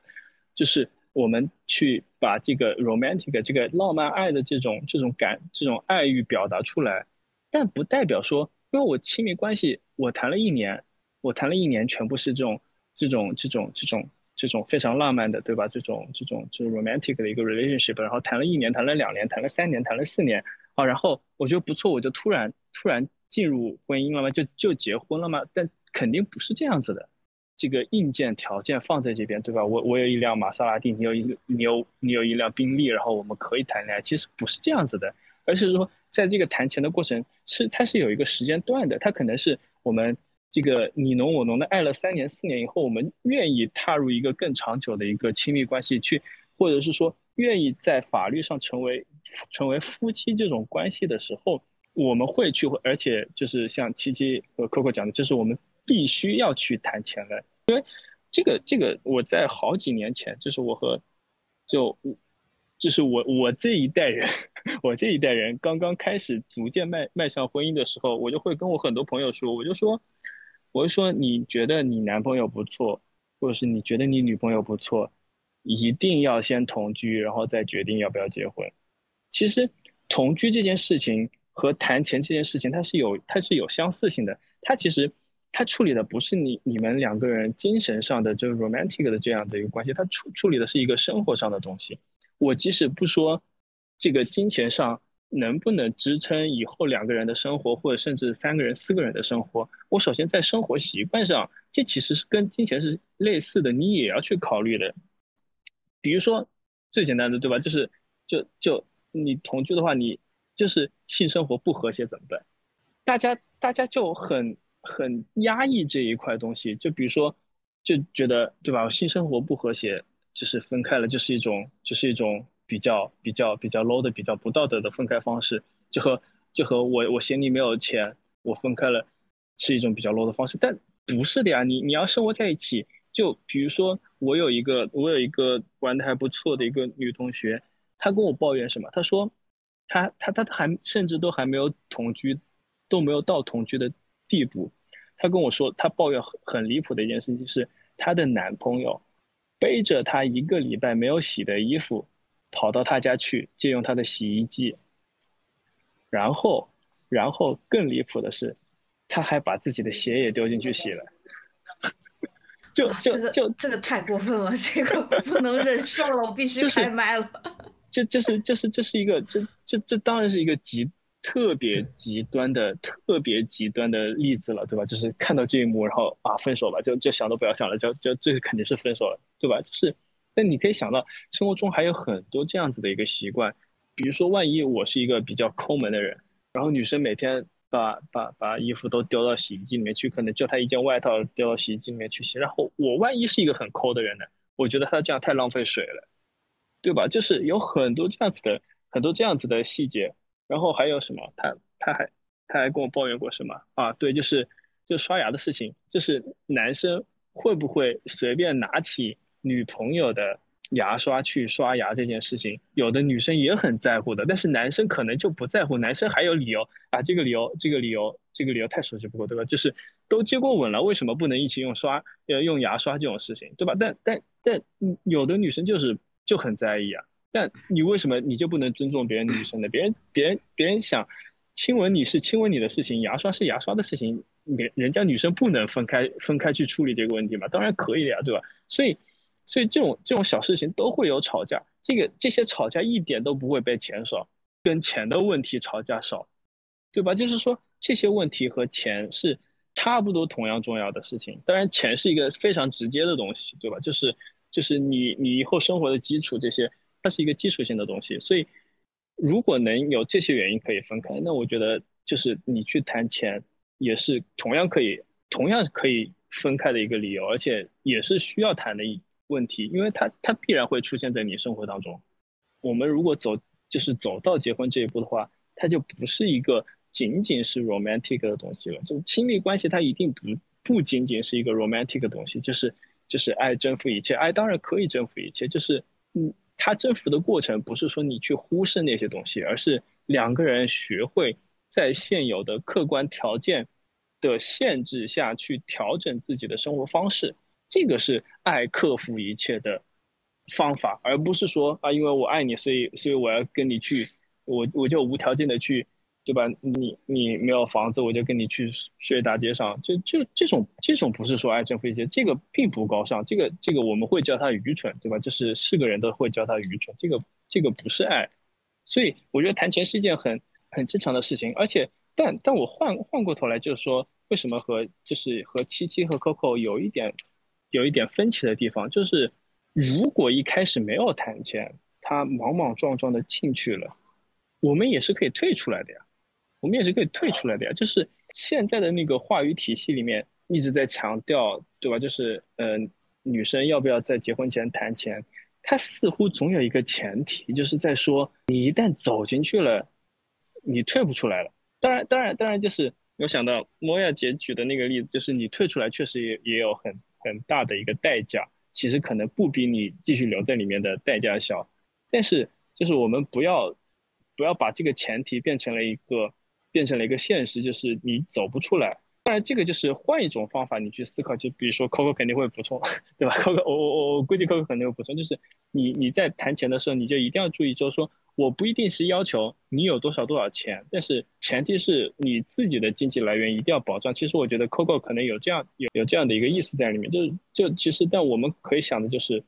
S5: 就是。我们去把这个 romantic 这个浪漫爱的这种这种感这种爱欲表达出来，但不代表说，因为我亲密关系我谈了一年，我谈了一年全部是这种这种这种这种这种非常浪漫的，对吧？这种这种就是 romantic 的一个 relationship，然后谈了一年，谈了两年，谈了三年，谈了四年，啊，然后我觉得不错，我就突然突然进入婚姻了吗？就就结婚了吗？但肯定不是这样子的。这个硬件条件放在这边，对吧？我我有一辆玛莎拉蒂，你有一你有你有一辆宾利，然后我们可以谈恋爱。其实不是这样子的，而是说在这个谈钱的过程是它是有一个时间段的，它可能是我们这个你侬我侬的爱了三年四年以后，我们愿意踏入一个更长久的一个亲密关系去，或者是说愿意在法律上成为成为夫妻这种关系的时候，我们会去，而且就是像七七和 Coco 讲的，就是我们。必须要去谈钱的，因为这个这个我在好几年前，就是我和就就是我我这一代人，我这一代人刚刚开始逐渐迈迈向婚姻的时候，我就会跟我很多朋友说，我就说，我就说你觉得你男朋友不错，或者是你觉得你女朋友不错，一定要先同居，然后再决定要不要结婚。其实同居这件事情和谈钱这件事情，它是有它是有相似性的，它其实。它处理的不是你你们两个人精神上的这个 romantic 的这样的一个关系，它处处理的是一个生活上的东西。我即使不说这个金钱上能不能支撑以后两个人的生活，或者甚至三个人、四个人的生活，我首先在生活习惯上，这其实是跟金钱是类似的，你也要去考虑的。比如说最简单的，对吧？就是就就你同居的话，你就是性生活不和谐怎么办？大家大家就很。很压抑这一块东西，就比如说，就觉得对吧？性生活不和谐，就是分开了，就是一种，就是一种比较比较比较 low 的、比较不道德的分开方式。就和就和我我嫌你没有钱，我分开了，是一种比较 low 的方式。但不是的呀，你你要生活在一起，就比如说我有一个我有一个玩的还不错的一个女同学，她跟我抱怨什么？他说，他他他还甚至都还没有同居，都没有到同居的地步。他跟我说，他抱怨很很离谱的一件事情是，她的男朋友背着她一个礼拜没有洗的衣服，跑到她家去借用她的洗衣机，然后，然后更离谱的是，他还把自己的鞋也丢进去洗了，就就就
S4: 这个太过分了，这个不能忍受了，我必须开麦了。
S5: 这这是这是这是一个这这这当然是一个极。特别极端的、特别极端的例子了，对吧？就是看到这一幕，然后啊，分手吧，就就想都不要想了，就就这肯定是分手了，对吧？就是，那你可以想到，生活中还有很多这样子的一个习惯，比如说，万一我是一个比较抠门的人，然后女生每天把把把衣服都丢到洗衣机里面去，可能就她一件外套丢到洗衣机里面去洗，然后我万一是一个很抠的人呢？我觉得她这样太浪费水了，对吧？就是有很多这样子的很多这样子的细节。然后还有什么？他他还他还跟我抱怨过什么啊？对，就是就刷牙的事情，就是男生会不会随便拿起女朋友的牙刷去刷牙这件事情，有的女生也很在乎的，但是男生可能就不在乎。男生还有理由啊，这个理由这个理由这个理由太熟悉不过，对吧？就是都接过吻了，为什么不能一起用刷呃用牙刷这种事情，对吧？但但但有的女生就是就很在意啊。但你为什么你就不能尊重别人女生呢？别人别人别人想亲吻你是亲吻你的事情，牙刷是牙刷的事情，人人家女生不能分开分开去处理这个问题嘛？当然可以的呀，对吧？所以所以这种这种小事情都会有吵架，这个这些吵架一点都不会被钱少，跟钱的问题吵架少，对吧？就是说这些问题和钱是差不多同样重要的事情。当然，钱是一个非常直接的东西，对吧？就是就是你你以后生活的基础这些，它是一个基础性的东西。所以，如果能有这些原因可以分开，那我觉得就是你去谈钱也是同样可以同样可以分开的一个理由，而且也是需要谈的一问题，因为它它必然会出现在你生活当中。我们如果走就是走到结婚这一步的话，它就不是一个。仅仅是 romantic 的东西了，就亲密关系，它一定不不仅仅是一个 romantic 的东西，就是就是爱征服一切，爱当然可以征服一切，就是嗯，它征服的过程不是说你去忽视那些东西，而是两个人学会在现有的客观条件的限制下去调整自己的生活方式，这个是爱克服一切的方法，而不是说啊，因为我爱你，所以所以我要跟你去，我我就无条件的去。对吧？你你没有房子，我就跟你去睡大街上，就就这种这种不是说爱征服一切，这个并不高尚，这个这个我们会叫他愚蠢，对吧？就是是个人都会叫他愚蠢，这个这个不是爱，所以我觉得谈钱是一件很很正常的事情，而且但但我换换过头来就是说，为什么和就是和七七和 Coco 有一点有一点分歧的地方，就是如果一开始没有谈钱，他莽莽撞撞的进去了，我们也是可以退出来的呀。我们也是可以退出来的呀，就是现在的那个话语体系里面一直在强调，对吧？就是嗯，女生要不要在结婚前谈钱？它似乎总有一个前提，就是在说你一旦走进去了，你退不出来了。当然，当然，当然，就是我想到莫亚姐举的那个例子，就是你退出来确实也也有很很大的一个代价，其实可能不比你继续留在里面的代价小。但是，就是我们不要不要把这个前提变成了一个。变成了一个现实，就是你走不出来。当然，这个就是换一种方法，你去思考。就比如说，Coco 肯定会补充，对吧？Coco，我我我我估计 Coco 肯定会补充。就是你你在谈钱的时候，你就一定要注意，就是说，我不一定是要求你有多少多少钱，但是前提是你自己的经济来源一定要保障。其实我觉得 Coco 可能有这样有有这样的一个意思在里面，就是就其实，但我们可以想的就是，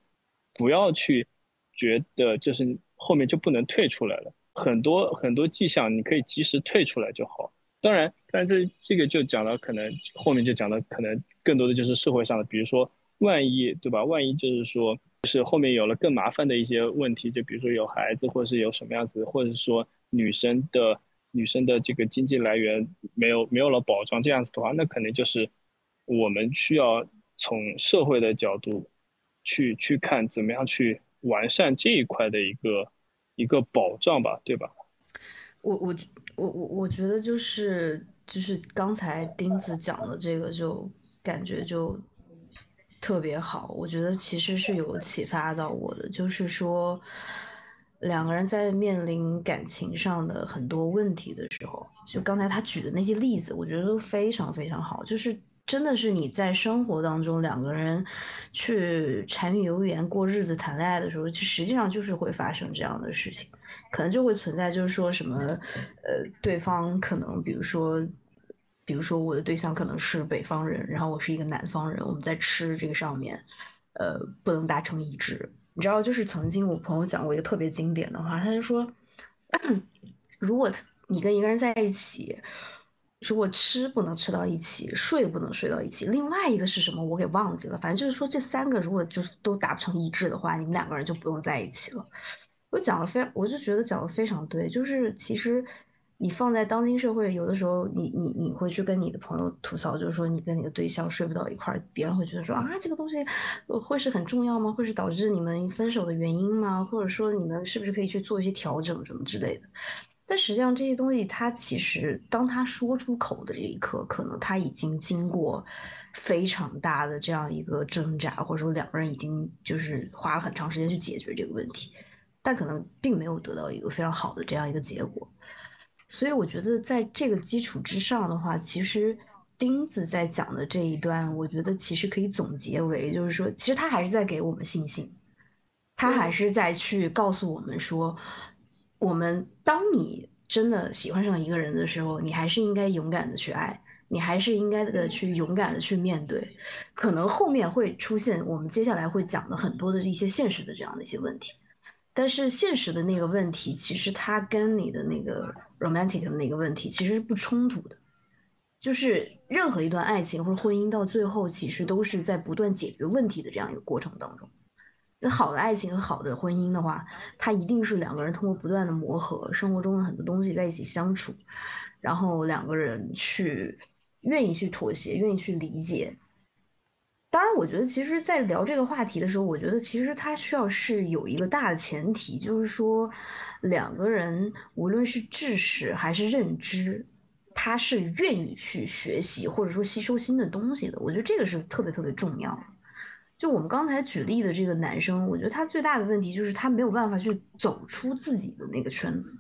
S5: 不要去觉得就是后面就不能退出来了。很多很多迹象，你可以及时退出来就好。当然，但这这个就讲了，可能后面就讲的可能更多的就是社会上的，比如说万一对吧？万一就是说，是后面有了更麻烦的一些问题，就比如说有孩子，或者是有什么样子，或者是说女生的女生的这个经济来源没有没有了保障这样子的话，那可能就是我们需要从社会的角度去去看怎么样去完善这一块的一个。一个保障吧，对吧？
S4: 我我我我我觉得就是就是刚才钉子讲的这个，就感觉就特别好。我觉得其实是有启发到我的，就是说两个人在面临感情上的很多问题的时候，就刚才他举的那些例子，我觉得都非常非常好。就是真的是你在生活当中两个人去柴米油盐过日子、谈恋爱的时候，其实际上就是会发生这样的事情。可能就会存在，就是说什么，呃，对方可能，比如说，比如说我的对象可能是北方人，然后我是一个南方人，我们在吃这个上面，呃，不能达成一致。你知道，就是曾经我朋友讲过一个特别经典的话，他就说，如果你跟一个人在一起，如果吃不能吃到一起，睡不能睡到一起，另外一个是什么？我给忘记了。反正就是说，这三个如果就是都达不成一致的话，你们两个人就不用在一起了。我讲的非，我就觉得讲的非常对，就是其实你放在当今社会，有的时候你你你会去跟你的朋友吐槽，就是说你跟你的对象睡不到一块儿，别人会觉得说啊，这个东西会是很重要吗？会是导致你们分手的原因吗？或者说你们是不是可以去做一些调整什么之类的？但实际上这些东西，他其实当他说出口的这一刻，可能他已经经过非常大的这样一个挣扎，或者说两个人已经就是花了很长时间去解决这个问题。但可能并没有得到一个非常好的这样一个结果，所以我觉得在这个基础之上的话，其实钉子在讲的这一段，我觉得其实可以总结为，就是说，其实他还是在给我们信心，他还是在去告诉我们说，我们当你真的喜欢上一个人的时候，你还是应该勇敢的去爱，你还是应该的去勇敢的去面对，可能后面会出现我们接下来会讲的很多的一些现实的这样的一些问题。但是现实的那个问题，其实它跟你的那个 romantic 的那个问题其实是不冲突的，就是任何一段爱情或者婚姻到最后，其实都是在不断解决问题的这样一个过程当中。那好的爱情和好的婚姻的话，它一定是两个人通过不断的磨合，生活中的很多东西在一起相处，然后两个人去愿意去妥协，愿意去理解。当然，我觉得其实，在聊这个话题的时候，我觉得其实它需要是有一个大的前提，就是说两个人无论是知识还是认知。他是愿意去学习或者说吸收新的东西的，我觉得这个是特别特别重要。就我们刚才举例的这个男生，我觉得他最大的问题就是他没有办法去走出自己的那个圈子，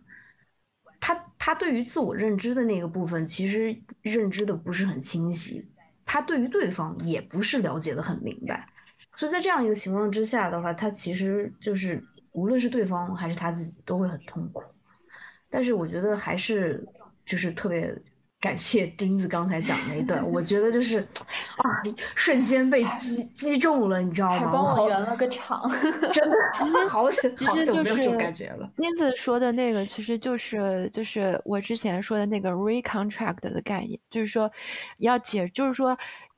S4: 他他对于自我认知的那个部分其实认知的不是很清晰，他对于对方也不是了解的很明白，所以在这样一个情况之下的话，他其实就是无论是对方还是他自己都会很痛苦。但是我觉得还是。就是特别感谢钉子刚才讲那一段，我觉得就是啊，瞬间被击击中了，你知道吗？还
S2: 帮我圆了个场，
S4: 真的，好久好久没有这种
S3: 感
S4: 觉了。
S3: 钉子说的那个，其实就是就是我之前说的那个 recontract 的概念，就是说要解，就是说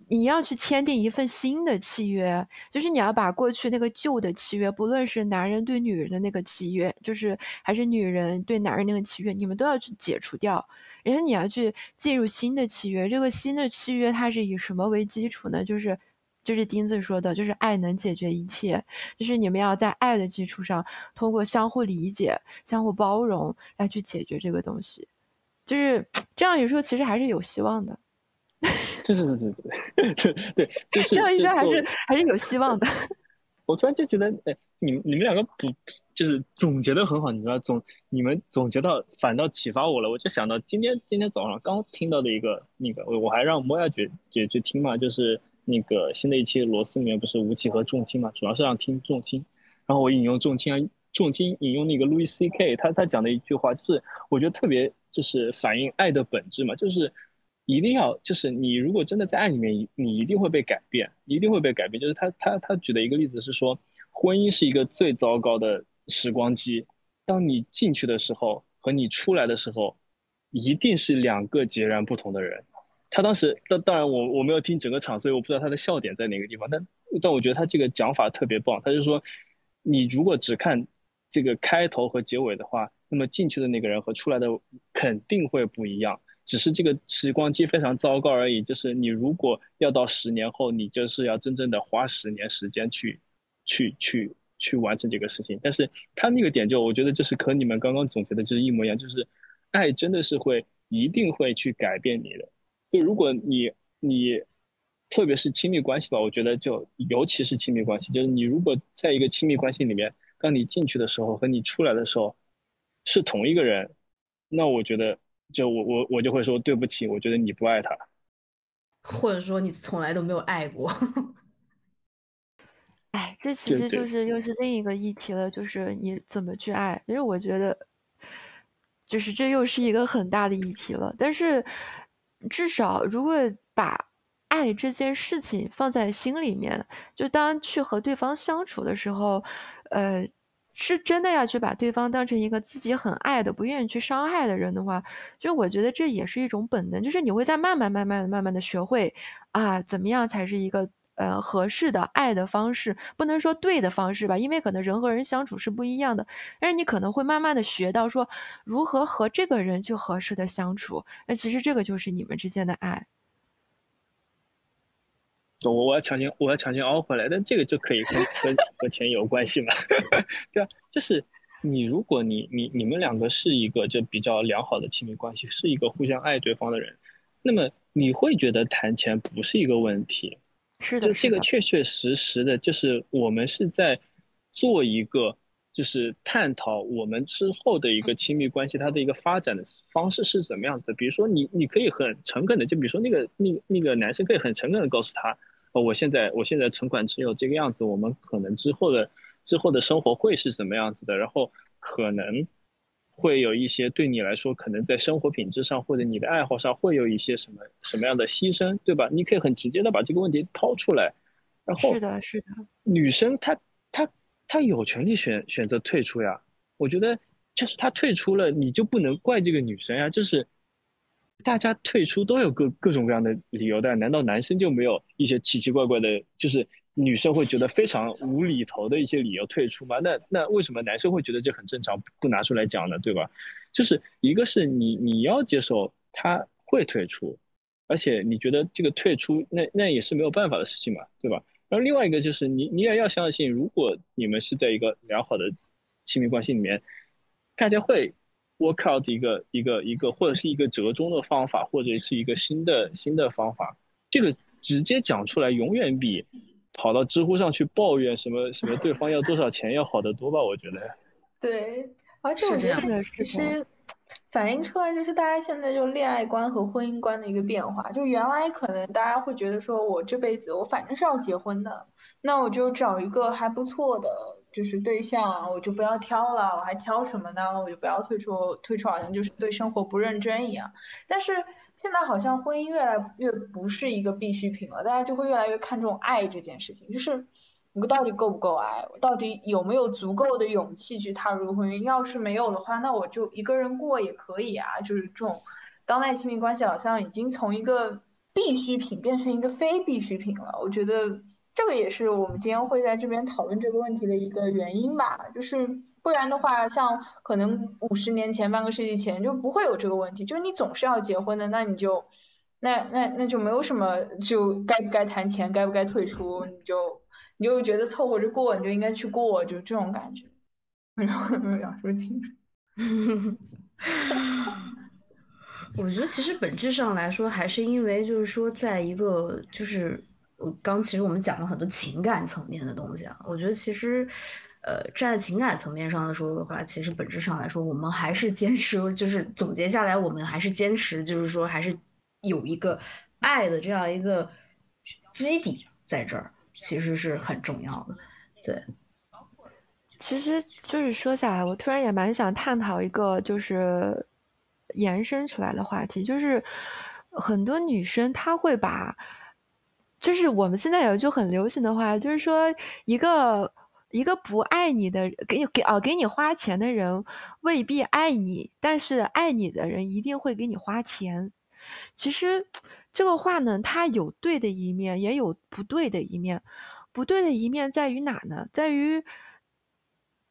S3: 你要去签订一份新的契约，就是你要把过去那个旧的契约，不论是男人对女人的那个契约，就是还是女人对男人那个契约，你们都要去解除掉。然后你要去进入新的契约，这个新的契约它是以什么为基础呢？就是，就是钉子说的，就是爱能解决一切，就是你们要在爱的基础上，通过相互理解、相互包容来去解决这个东西，就是这样有时候，其实还是有希望的。
S5: 对对对对对对对，
S3: 这样一说还是还是有希望的。
S5: 我突然就觉得，哎，你们你们两个不就是总结的很好，你知道总你们总结到反倒启发我了，我就想到今天今天早上刚听到的一个那个，我我还让莫亚姐姐去听嘛，就是那个新的一期罗斯里面不是吴奇和重青嘛，主要是让听重青，然后我引用重青啊，重青引用那个路易 C K，他他讲的一句话，就是我觉得特别就是反映爱的本质嘛，就是。一定要就是你如果真的在爱里面，你一定会被改变，一定会被改变。就是他他他举的一个例子是说，婚姻是一个最糟糕的时光机，当你进去的时候和你出来的时候，一定是两个截然不同的人。他当时，当当然我我没有听整个场，所以我不知道他的笑点在哪个地方。但但我觉得他这个讲法特别棒。他就说，你如果只看这个开头和结尾的话，那么进去的那个人和出来的肯定会不一样。只是这个时光机非常糟糕而已。就是你如果要到十年后，你就是要真正的花十年时间去，去去去完成这个事情。但是他那个点就，我觉得就是和你们刚刚总结的就是一模一样。就是爱真的是会一定会去改变你的。就如果你你，特别是亲密关系吧，我觉得就尤其是亲密关系，就是你如果在一个亲密关系里面，当你进去的时候和你出来的时候是同一个人，那我觉得。就我我我就会说对不起，我觉得你不爱他，
S4: 或者说你从来都没有爱过。
S3: 哎，这其实就是又是另一个议题了，就是你怎么去爱。其实我觉得，就是这又是一个很大的议题了。但是至少如果把爱这件事情放在心里面，就当去和对方相处的时候，呃。是真的要去把对方当成一个自己很爱的、不愿意去伤害的人的话，就我觉得这也是一种本能，就是你会在慢慢、慢慢的、慢慢的学会啊，怎么样才是一个呃合适的爱的方式，不能说对的方式吧，因为可能人和人相处是不一样的，但是你可能会慢慢的学到说如何和这个人去合适的相处，那其实这个就是你们之间的爱。
S5: 我我要强行我要强行凹回来，但这个就可以和和和钱有关系吗？对啊，就是你如果你你你们两个是一个就比较良好的亲密关系，是一个互相爱对方的人，那么你会觉得谈钱不是一个问题。
S3: 是的，
S5: 就这个确确实实的，就是我们是在做一个就是探讨我们之后的一个亲密关系它的一个发展的方式是怎么样子的。比如说你你可以很诚恳的，就比如说那个那那个男生可以很诚恳的告诉他。哦，我现在我现在存款只有这个样子，我们可能之后的之后的生活会是怎么样子的？然后可能会有一些对你来说，可能在生活品质上或者你的爱好上会有一些什么什么样的牺牲，对吧？你可以很直接的把这个问题抛出来，然后
S3: 是的，是的，
S5: 女生她她她有权利选选择退出呀。我觉得就是她退出了，你就不能怪这个女生呀，就是大家退出都有各各种各样的理由的，难道男生就没有一些奇奇怪怪的，就是女生会觉得非常无厘头的一些理由退出吗？那那为什么男生会觉得这很正常，不拿出来讲呢？对吧？就是一个是你你要接受他会退出，而且你觉得这个退出那那也是没有办法的事情嘛，对吧？然后另外一个就是你你也要相信，如果你们是在一个良好的亲密关系里面，大家会。Work out 一个一个一个，或者是一个折中的方法，或者是一个新的新的方法，这个直接讲出来，永远比跑到知乎上去抱怨什么什么对方要多少钱要好得多吧？我觉得。
S2: 对，而且我觉得其实反映出来就是大家现在就恋爱观和婚姻观的一个变化。就原来可能大家会觉得说，我这辈子我反正是要结婚的，那我就找一个还不错的。就是对象，我就不要挑了，我还挑什么呢？我就不要退出，退出好像就是对生活不认真一样。但是现在好像婚姻越来越不是一个必需品了，大家就会越来越看重爱这件事情，就是我到底够不够爱，我到底有没有足够的勇气去踏入婚姻？要是没有的话，那我就一个人过也可以啊。就是这种当代亲密关系好像已经从一个必需品变成一个非必需品了，我觉得。这个也是我们今天会在这边讨论这个问题的一个原因吧，就是不然的话，像可能五十年前、半个世纪前就不会有这个问题，就是你总是要结婚的，那你就，那那那就没有什么，就该不该谈钱，该不该退出，你就你就觉得凑合着过，你就应该去过，就这种感觉。没有没有说清楚。
S4: 我觉得其实本质上来说，还是因为就是说，在一个就是。刚其实我们讲了很多情感层面的东西啊，我觉得其实，呃，站在情感层面上的说的话，其实本质上来说，我们还是坚持，就是总结下来，我们还是坚持，就是说还是有一个爱的这样一个基底在这儿，其实是很重要的。对，
S3: 其实就是说下来，我突然也蛮想探讨一个就是延伸出来的话题，就是很多女生她会把。就是我们现在有一句很流行的话，就是说一个一个不爱你的给你给哦给你花钱的人未必爱你，但是爱你的人一定会给你花钱。其实这个话呢，它有对的一面，也有不对的一面。不对的一面在于哪呢？在于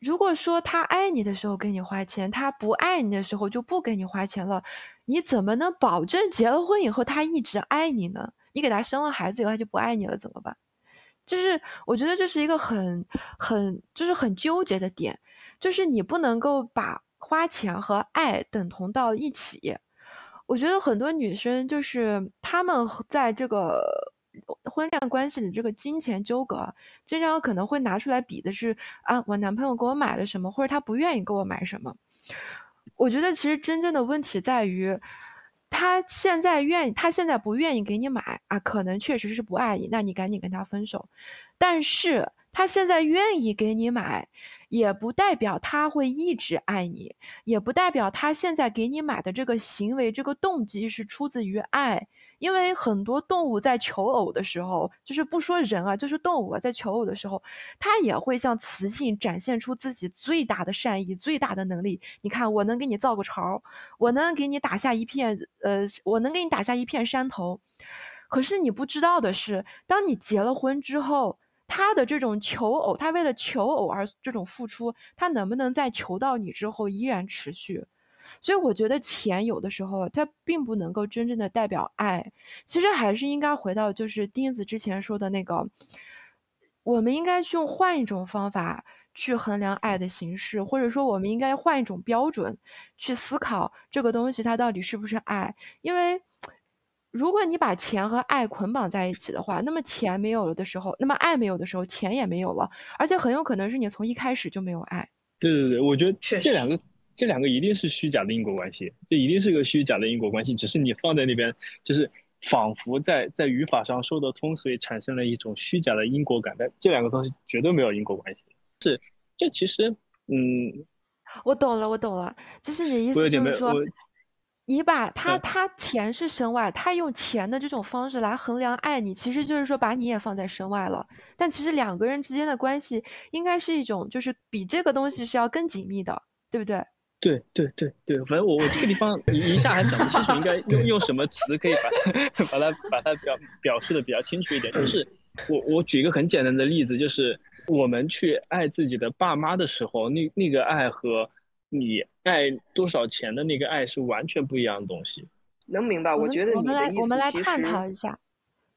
S3: 如果说他爱你的时候给你花钱，他不爱你的时候就不给你花钱了，你怎么能保证结了婚以后他一直爱你呢？你给他生了孩子以后，他就不爱你了，怎么办？就是我觉得这是一个很、很，就是很纠结的点，就是你不能够把花钱和爱等同到一起。我觉得很多女生就是她们在这个婚恋关系里，这个金钱纠葛，经常可能会拿出来比的是啊，我男朋友给我买了什么，或者他不愿意给我买什么。我觉得其实真正的问题在于。他现在愿意，他现在不愿意给你买啊，可能确实是不爱你，那你赶紧跟他分手。但是他现在愿意给你买，也不代表他会一直爱你，也不代表他现在给你买的这个行为、这个动机是出自于爱。因为很多动物在求偶的时候，就是不说人啊，就是动物啊，在求偶的时候，它也会向雌性展现出自己最大的善意、最大的能力。你看，我能给你造个巢，我能给你打下一片，呃，我能给你打下一片山头。可是你不知道的是，当你结了婚之后，他的这种求偶，他为了求偶而这种付出，他能不能在求到你之后依然持续？所以我觉得钱有的时候它并不能够真正的代表爱，其实还是应该回到就是钉子之前说的那个，我们应该去用换一种方法去衡量爱的形式，或者说我们应该换一种标准去思考这个东西它到底是不是爱。因为如果你把钱和爱捆绑在一起的话，那么钱没有了的时候，那么爱没有的时候，钱也没有了，而且很有可能是你从一开始就没有爱。
S5: 对对对，我觉得这两个。这两个一定是虚假的因果关系，这一定是个虚假的因果关系，只是你放在那边，就是仿佛在在语法上说得通，所以产生了一种虚假的因果感。但这两个东西绝对没有因果关系。是，这其实，嗯，
S3: 我懂了，我懂了，就是你意思就是说，你把他他钱是身外，他用钱的这种方式来衡量爱你，其实就是说把你也放在身外了。但其实两个人之间的关系应该是一种，就是比这个东西是要更紧密的，对不对？
S6: 对对对对，反正我我这个地方一一下还想不清楚，应该用用什么词可以把它 把它把它表表述的比较清楚一点。就是我我举一个很简单的例子，就是我们去爱自己的爸妈的时候，那那个爱和你爱多少钱的那个爱是完全不一样的东西。
S7: 能明白？我觉得
S3: 我们来
S7: 你的意思
S3: 我们来
S7: 其
S3: 探讨一下。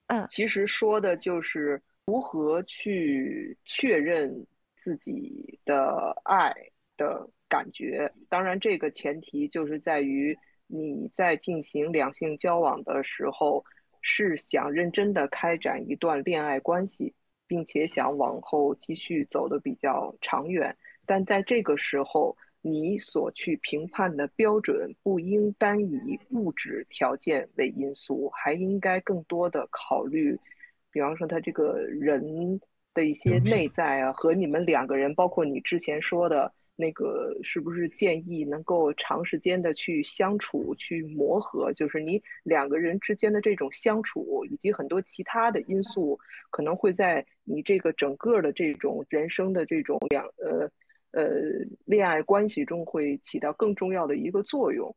S3: 嗯，
S7: 其实说的就是如何去确认自己的爱的感觉。当然，这个前提就是在于你在进行两性交往的时候，是想认真的开展一段恋爱关系，并且想往后继续走的比较长远。但在这个时候，你所去评判的标准不应单以物质条件为因素，还应该更多的考虑，比方说他这个人的一些内在啊，和你们两个人，包括你之前说的那个，是不是建议能够长时间的去相处、去磨合，就是你两个人之间的这种相处，以及很多其他的因素，可能会在你这个整个的这种人生的这种两呃。呃，恋爱关系中会起到更重要的一个作用，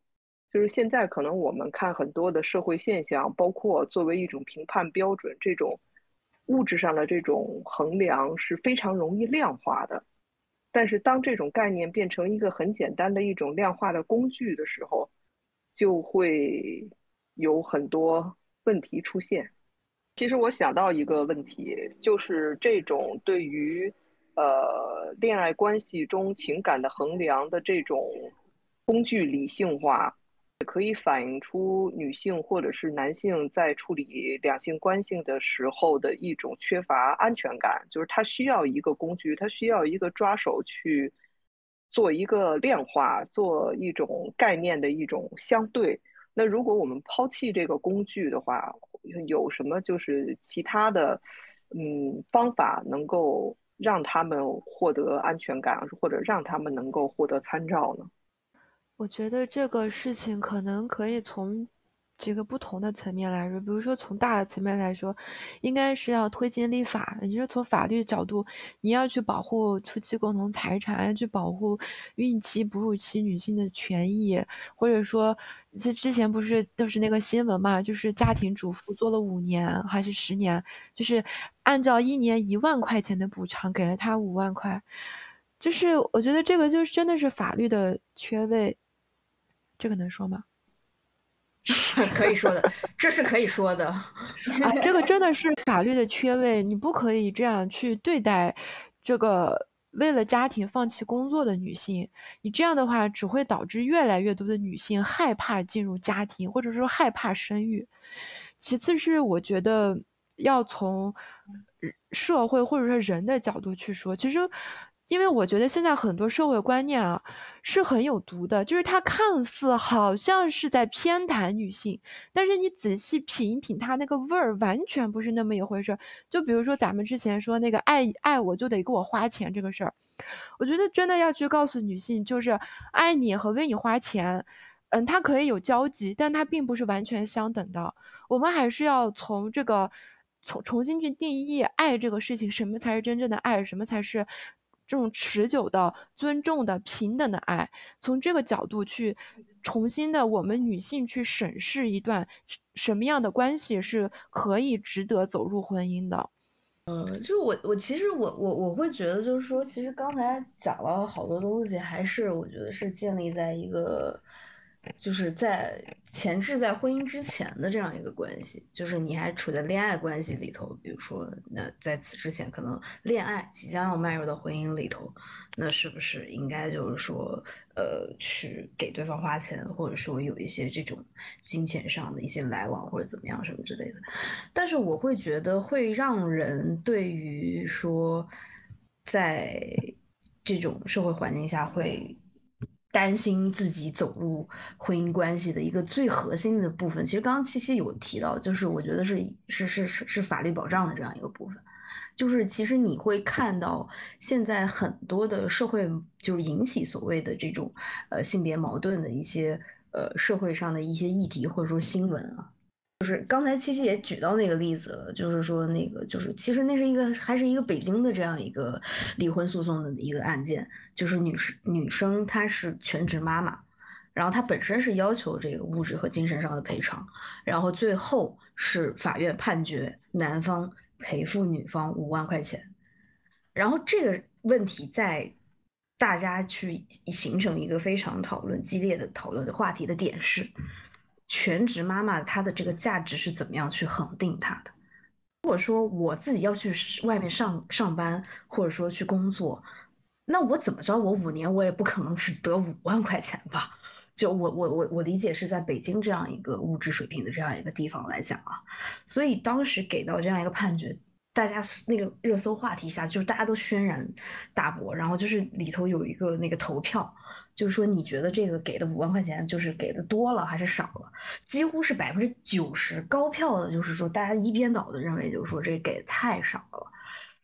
S7: 就是现在可能我们看很多的社会现象，包括作为一种评判标准，这种物质上的这种衡量是非常容易量化的。但是当这种概念变成一个很简单的一种量化的工具的时候，就会有很多问题出现。其实我想到一个问题，就是这种对于。呃，恋爱关系中情感的衡量的这种工具理性化，也可以反映出女性或者是男性在处理两性关系的时候的一种缺乏安全感，就是他需要一个工具，他需要一个抓手去做一个量化，做一种概念的一种相对。那如果我们抛弃这个工具的话，有什么就是其他的嗯方法能够？让他们获得安全感，或者让他们能够获得参照呢？
S3: 我觉得这个事情可能可以从几个不同的层面来说，比如说从大的层面来说，应该是要推进立法，也就是从法律角度，你要去保护夫妻共同财产，要去保护孕期、哺乳期女性的权益，或者说，这之前不是都是那个新闻嘛，就是家庭主妇做了五年还是十年，就是按照一年一万块钱的补偿给了她五万块，就是我觉得这个就是真的是法律的缺位，这个能说吗？
S4: 可以说的，这是可以说的啊！
S3: 这个真的是法律的缺位，你不可以这样去对待这个为了家庭放弃工作的女性。你这样的话，只会导致越来越多的女性害怕进入家庭，或者说害怕生育。其次是我觉得要从社会或者说人的角度去说，其实。因为我觉得现在很多社会观念啊是很有毒的，就是它看似好像是在偏袒女性，但是你仔细品一品它那个味儿，完全不是那么一回事儿。就比如说咱们之前说那个爱爱我就得给我花钱这个事儿，我觉得真的要去告诉女性，就是爱你和为你花钱，嗯，它可以有交集，但它并不是完全相等的。我们还是要从这个重重新去定义爱这个事情，什么才是真正的爱，什么才是。这种持久的、尊重的、平等的爱，从这个角度去重新的，我们女性去审视一段什么样的关系是可以值得走入婚姻的。
S4: 嗯，就是我，我其实我我我会觉得，就是说，其实刚才讲了好多东西，还是我觉得是建立在一个。就是在前置在婚姻之前的这样一个关系，就是你还处在恋爱关系里头，比如说，那在此之前可能恋爱即将要迈入到婚姻里头，那是不是应该就是说，呃，去给对方花钱，或者说有一些这种金钱上的一些来往或者怎么样什么之类的？但是我会觉得会让人对于说，在这种社会环境下会。担心自己走入婚姻关系的一个最核心的部分，其实刚刚七七有提到，就是我觉得是是是是是法律保障的这样一个部分，就是其实你会看到现在很多的社会就是引起所谓的这种呃性别矛盾的一些呃社会上的一些议题或者说新闻啊，就是刚才七七也举到那个例子了，就是说那个就是其实那是一个还是一个北京的这样一个离婚诉讼的一个案件，就是女士女生她是全职妈妈，然后她本身是要求这个物质和精神上的赔偿，然后最后是法院判决男方赔付女方五万块钱，然后这个问题在大家去形成一个非常讨论激烈的讨论的话题的点是。全职妈妈她的这个价值是怎么样去恒定她的？如果说我自己要去外面上上班，或者说去工作，那我怎么着，我五年我也不可能只得五万块钱吧？就我我我我理解是在北京这样一个物质水平的这样一个地方来讲啊，所以当时给到这样一个判决，大家那个热搜话题下，就是大家都轩然大波，然后就是里头有一个那个投票。就是说，你觉得这个给的五万块钱，就是给的多了还是少了？几乎是百分之九十高票的，就是说大家一边倒的认为，就是说这给的太少了。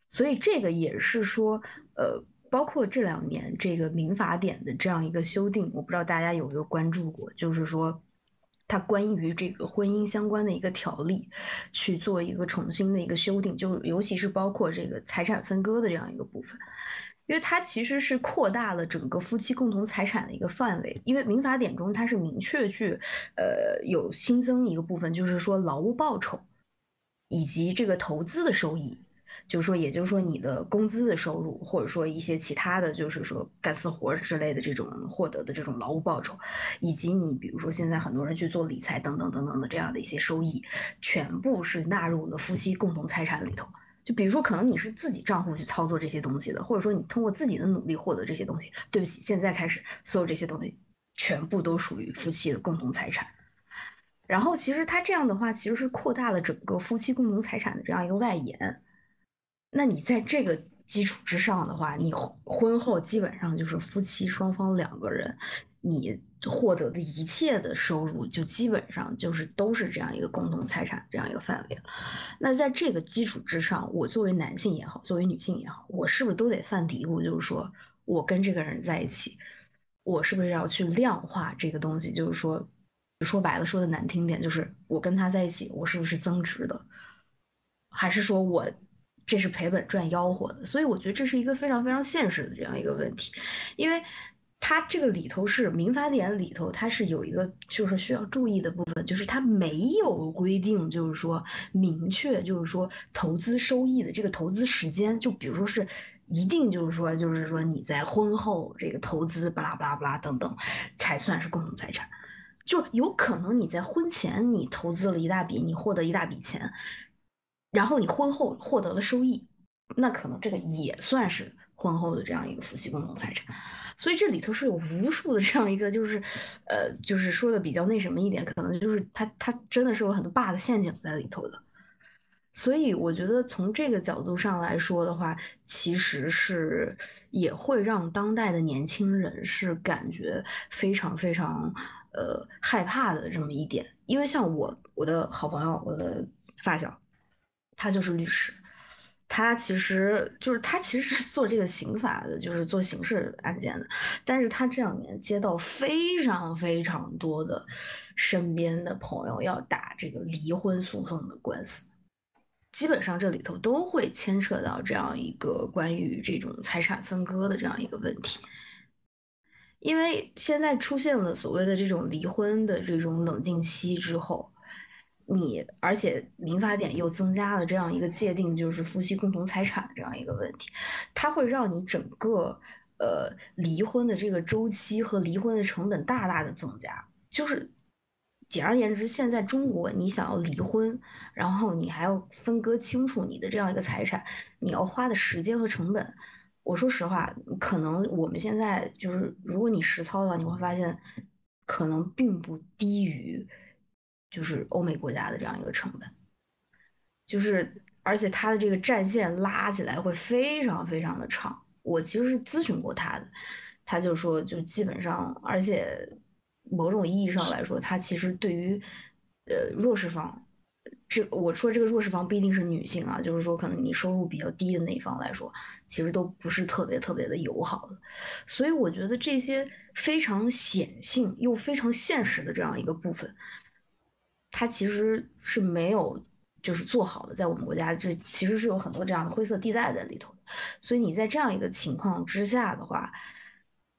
S4: 所以这个也是说，呃，包括这两年这个民法典的这样一个修订，我不知道大家有没有关注过，就是说它关于这个婚姻相关的一个条例去做一个重新的一个修订，就尤其是包括这个财产分割的这样一个部分。因为它其实是扩大了整个夫妻共同财产的一个范围，因为民法典中它是明确去，呃，有新增一个部分，就是说劳务报酬，以及这个投资的收益，就是说，也就是说你的工资的收入，或者说一些其他的就是说干私活之类的这种获得的这种劳务报酬，以及你比如说现在很多人去做理财等等等等的这样的一些收益，全部是纳入了夫妻共同财产里头。就比如说，可能你是自己账户去操作这些东西的，或者说你通过自己的努力获得这些东西。对不起，现在开始，所有这些东西全部都属于夫妻的共同财产。然后，其实他这样的话，其实是扩大了整个夫妻共同财产的这样一个外延。那你在这个基础之上的话，你婚后基本上就是夫妻双方两个人。你获得的一切的收入，就基本上就是都是这样一个共同财产这样一个范围。那在这个基础之上，我作为男性也好，作为女性也好，我是不是都得犯嘀咕？就是说我跟这个人在一起，我是不是要去量化这个东西？就是说，说白了，说的难听点，就是我跟他在一起，我是不是增值的？还是说我这是赔本赚吆喝的？所以我觉得这是一个非常非常现实的这样一个问题，因为。它这个里头是民法典里头，它是有一个就是需要注意的部分，就是它没有规定，就是说明确，就是说投资收益的这个投资时间，就比如说是一定就是说，就是说你在婚后这个投资巴拉巴拉巴拉等等，才算是共同财产，就有可能你在婚前你投资了一大笔，你获得一大笔钱，然后你婚后获得了收益，那可能这个也算是婚后的这样一个夫妻共同财产。所以这里头是有无数的这样一个，就是，呃，就是说的比较那什么一点，可能就是它它真的是有很多 bug 陷阱在里头的。所以我觉得从这个角度上来说的话，其实是也会让当代的年轻人是感觉非常非常呃害怕的这么一点。因为像我我的好朋友，我的发小，他就是律师。他其实就是他其实是做这个刑法的，就是做刑事案件的。但是他这两年接到非常非常多的身边的朋友要打这个离婚诉讼的官司，基本上这里头都会牵扯到这样一个关于这种财产分割的这样一个问题。因为现在出现了所谓的这种离婚的这种冷静期之后。你而且民法典又增加了这样一个界定，就是夫妻共同财产这样一个问题，它会让你整个呃离婚的这个周期和离婚的成本大大的增加。就是简而言之，现在中国你想要离婚，然后你还要分割清楚你的这样一个财产，你要花的时间和成本，我说实话，可能我们现在就是如果你实操的话，你会发现可能并不低于。就是欧美国家的这样一个成本，就是而且它的这个战线拉起来会非常非常的长。我其实是咨询过他的，他就说就基本上，而且某种意义上来说，他其实对于呃弱势方，这我说这个弱势方不一定是女性啊，就是说可能你收入比较低的那一方来说，其实都不是特别特别的友好的。所以我觉得这些非常显性又非常现实的这样一个部分。它其实是没有就是做好的，在我们国家这其实是有很多这样的灰色地带在里头。所以你在这样一个情况之下的话，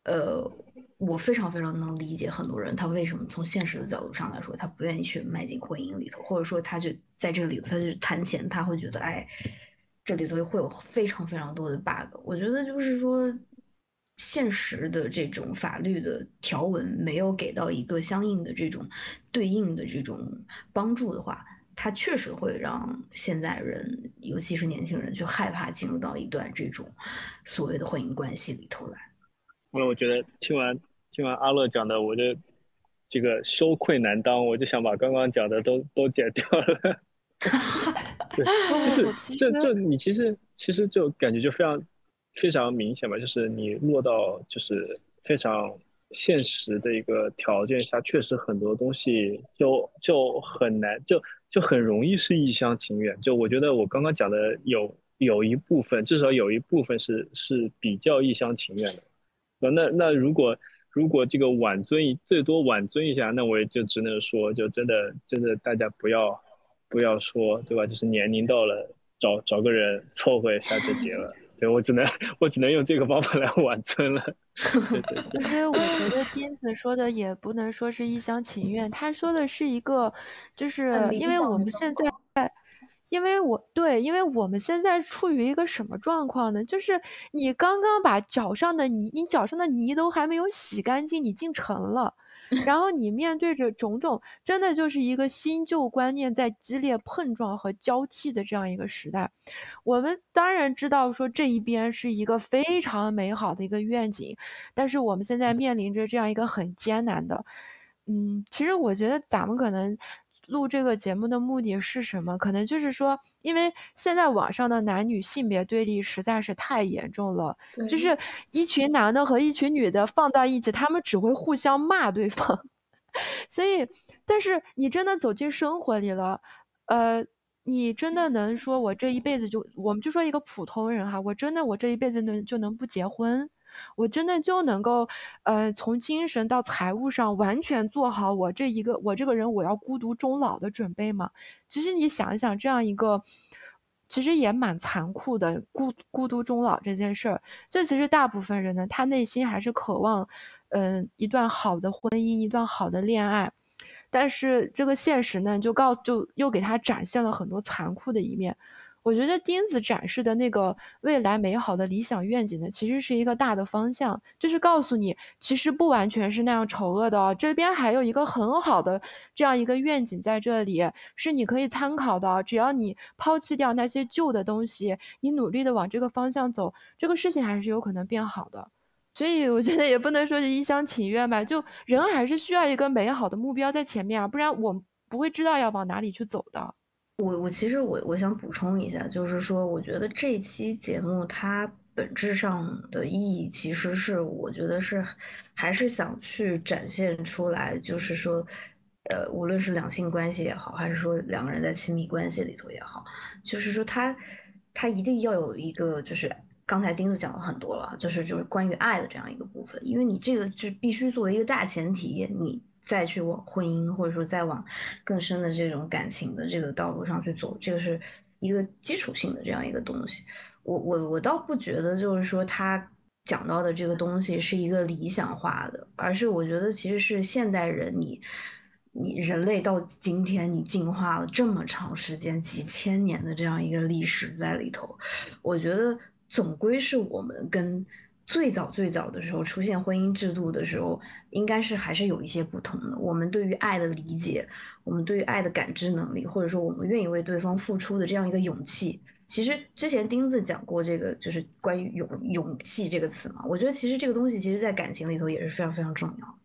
S4: 呃，我非常非常能理解很多人他为什么从现实的角度上来说，他不愿意去迈进婚姻里头，或者说他就在这个里头，他就谈钱，他会觉得哎，这里头会有非常非常多的 bug。我觉得就是说。现实的这种法律的条文没有给到一个相应的这种对应的这种帮助的话，它确实会让现在人，尤其是年轻人，去害怕进入到一段这种所谓的婚姻关系里头来。
S6: 那我觉得听完听完阿乐讲的，我就这个羞愧难当，我就想把刚刚讲的都都剪掉了。对，就是这这你其实其实就感觉就非常。非常明显吧，就是你落到就是非常现实的一个条件下，确实很多东西就就很难，就就很容易是一厢情愿。就我觉得我刚刚讲的有有一部分，至少有一部分是是比较一厢情愿的。那那如果如果这个挽尊最多挽尊一下，那我也就只能说，就真的真的大家不要不要说，对吧？就是年龄到了，找找个人凑合一下就结了。对我只能我只能用这个方法来挽尊了。
S3: 其实我觉得钉子说的也不能说是一厢情愿，他说的是一个，就是因为我们现在，因为我对，因为我们现在处于一个什么状况呢？就是你刚刚把脚上的泥，你脚上的泥都还没有洗干净，你进城了。然后你面对着种种，真的就是一个新旧观念在激烈碰撞和交替的这样一个时代。我们当然知道说这一边是一个非常美好的一个愿景，但是我们现在面临着这样一个很艰难的，嗯，其实我觉得咱们可能。录这个节目的目的是什么？可能就是说，因为现在网上的男女性别对立实在是太严重了，就是一群男的和一群女的放在一起，他们只会互相骂对方。所以，但是你真的走进生活里了，呃，你真的能说我这一辈子就，我们就说一个普通人哈，我真的我这一辈子能就能不结婚？我真的就能够，呃，从精神到财务上完全做好我这一个我这个人我要孤独终老的准备吗？其实你想一想，这样一个，其实也蛮残酷的，孤孤独终老这件事儿，这其实大部分人呢，他内心还是渴望，嗯，一段好的婚姻，一段好的恋爱，但是这个现实呢，就告就又给他展现了很多残酷的一面。我觉得钉子展示的那个未来美好的理想愿景呢，其实是一个大的方向，就是告诉你，其实不完全是那样丑恶的哦。这边还有一个很好的这样一个愿景在这里，是你可以参考的。只要你抛弃掉那些旧的东西，你努力的往这个方向走，这个事情还是有可能变好的。所以我觉得也不能说是一厢情愿吧，就人还是需要一个美好的目标在前面啊，不然我不会知道要往哪里去走的。
S4: 我我其实我我想补充一下，就是说，我觉得这期节目它本质上的意义，其实是我觉得是还是想去展现出来，就是说，呃，无论是两性关系也好，还是说两个人在亲密关系里头也好，就是说他他一定要有一个，就是刚才钉子讲了很多了，就是就是关于爱的这样一个部分，因为你这个就必须作为一个大前提，你。再去往婚姻，或者说再往更深的这种感情的这个道路上去走，这个是一个基础性的这样一个东西。我我我倒不觉得，就是说他讲到的这个东西是一个理想化的，而是我觉得其实是现代人，你你人类到今天，你进化了这么长时间，几千年的这样一个历史在里头，我觉得总归是我们跟。最早最早的时候出现婚姻制度的时候，应该是还是有一些不同的。我们对于爱的理解，我们对于爱的感知能力，或者说我们愿意为对方付出的这样一个勇气，其实之前钉子讲过这个，就是关于勇勇气这个词嘛。我觉得其实这个东西，其实在感情里头也是非常非常重要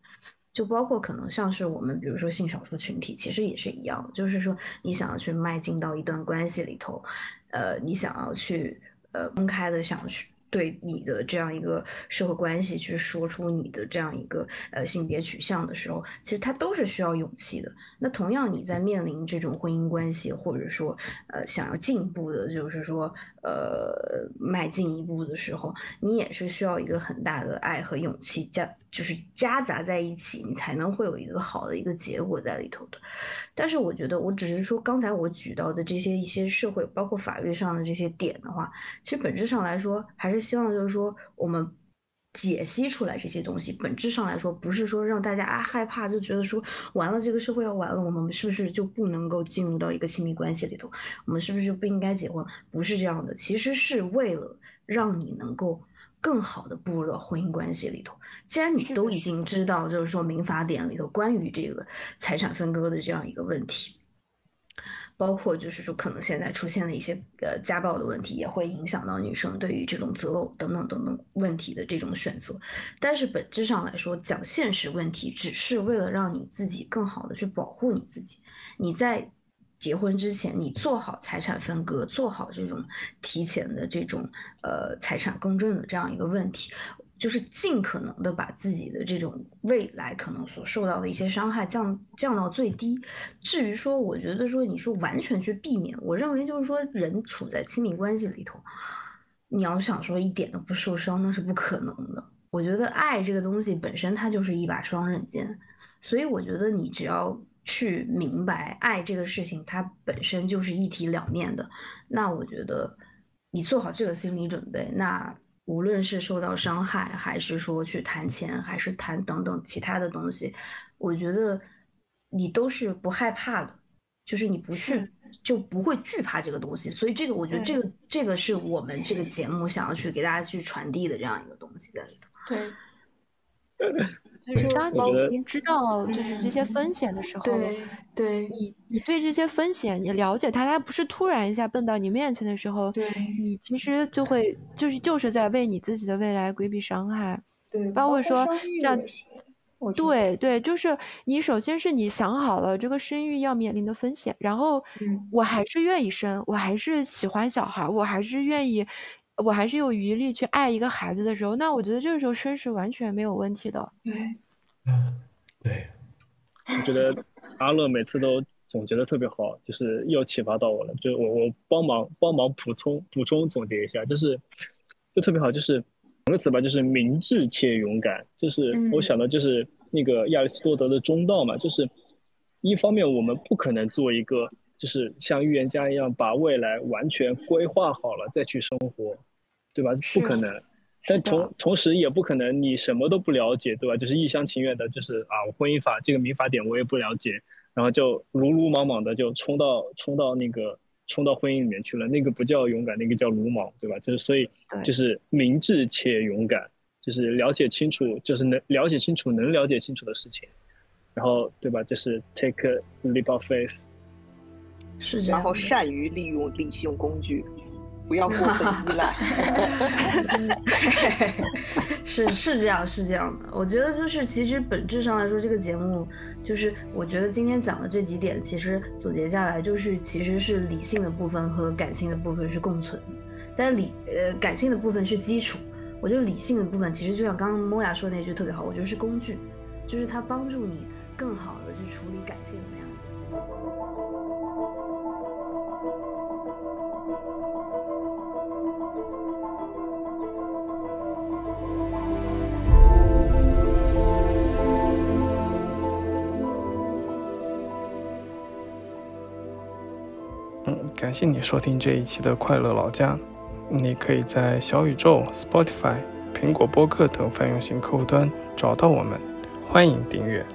S4: 就包括可能像是我们，比如说性少数群体，其实也是一样，就是说你想要去迈进到一段关系里头，呃，你想要去呃公开的想去。对你的这样一个社会关系去说出你的这样一个呃性别取向的时候，其实它都是需要勇气的。那同样你在面临这种婚姻关系，或者说呃想要进一步的，就是说呃迈进一步的时候，你也是需要一个很大的爱和勇气加，就是夹杂在一起，你才能会有一个好的一个结果在里头的。但是我觉得，我只是说刚才我举到的这些一些社会，包括法律上的这些点的话，其实本质上来说，还是希望就是说我们。解析出来这些东西，本质上来说，不是说让大家啊害怕，就觉得说完了这个社会要完了，我们是不是就不能够进入到一个亲密关系里头？我们是不是就不应该结婚？不是这样的，其实是为了让你能够更好的步入到婚姻关系里头。既然你都已经知道，就是说民法典里头关于这个财产分割的这样一个问题。包括就是说，可能现在出现的一些呃家暴的问题，也会影响到女生对于这种择偶等等等等问题的这种选择。但是本质上来说，讲现实问题，只是为了让你自己更好的去保护你自己。你在结婚之前，你做好财产分割，做好这种提前的这种呃财产公证的这样一个问题。就是尽可能的把自己的这种未来可能所受到的一些伤害降降到最低。至于说，我觉得说你说完全去避免，我认为就是说人处在亲密关系里头，你要想说一点都不受伤，那是不可能的。我觉得爱这个东西本身它就是一把双刃剑，所以我觉得你只要去明白爱这个事情它本身就是一体两面的，那我觉得你做好这个心理准备，那。无论是受到伤害，还是说去谈钱，还是谈等等其他的东西，我觉得你都是不害怕的，就是你不去就不会惧怕这个东西。所以这个，我觉得这个这个是我们这个节目想要去给大家去传递的这样一个东西在里头。
S2: 对。
S3: 就是当你已经知道就是这些风险的时候，
S2: 对，
S3: 你你对这些风险你了解它，它不是突然一下蹦到你面前的时候，
S2: 对，
S3: 你其实就会就是就是在为你自己的未来规避伤害，
S2: 对，
S3: 包括说像，
S2: 对
S3: 对，就是你首先是你想好了这个生育要面临的风险，然后我还是愿意生，我还是喜欢小孩，我还是愿意。我还是有余力去爱一个孩子的时候，那我觉得这个时候生是完全没有问题的。
S2: 对，
S5: 嗯，对。我觉得阿乐每次都总结的特别好，就是又启发到我了。就我我帮忙帮忙补充补充总结一下，就是就特别好，就是两个词吧，就是明智且勇敢。就是我想到就是那个亚里士多德的中道嘛，就是一方面我们不可能做一个就是像预言家一样把未来完全规划好了再去生活。对吧？不可能，但同同时也不可能你什么都不了解，对吧？就是一厢情愿的，就是啊，我婚姻法这个民法典我也不了解，然后就鲁鲁莽莽的就冲到冲到那个冲到婚姻里面去了，那个不叫勇敢，那个叫鲁莽，对吧？就是所以就是明智且勇敢，就是了解清楚，就是能了解清楚能了解清楚的事情，然后对吧？就是 take a leap of faith，
S4: 是这样，
S7: 然后善于利用理性工具。不要过分依赖，
S4: 是是这样是这样的。我觉得就是其实本质上来说，这个节目就是我觉得今天讲的这几点，其实总结下来就是其实是理性的部分和感性的部分是共存，但理呃感性的部分是基础。我觉得理性的部分其实就像刚刚莫雅说的那句特别好，我觉得是工具，就是它帮助你更好的去处理感性的那样。
S1: 感谢你收听这一期的《快乐老家》，你可以在小宇宙、Spotify、苹果播客等泛用型客户端找到我们，欢迎订阅。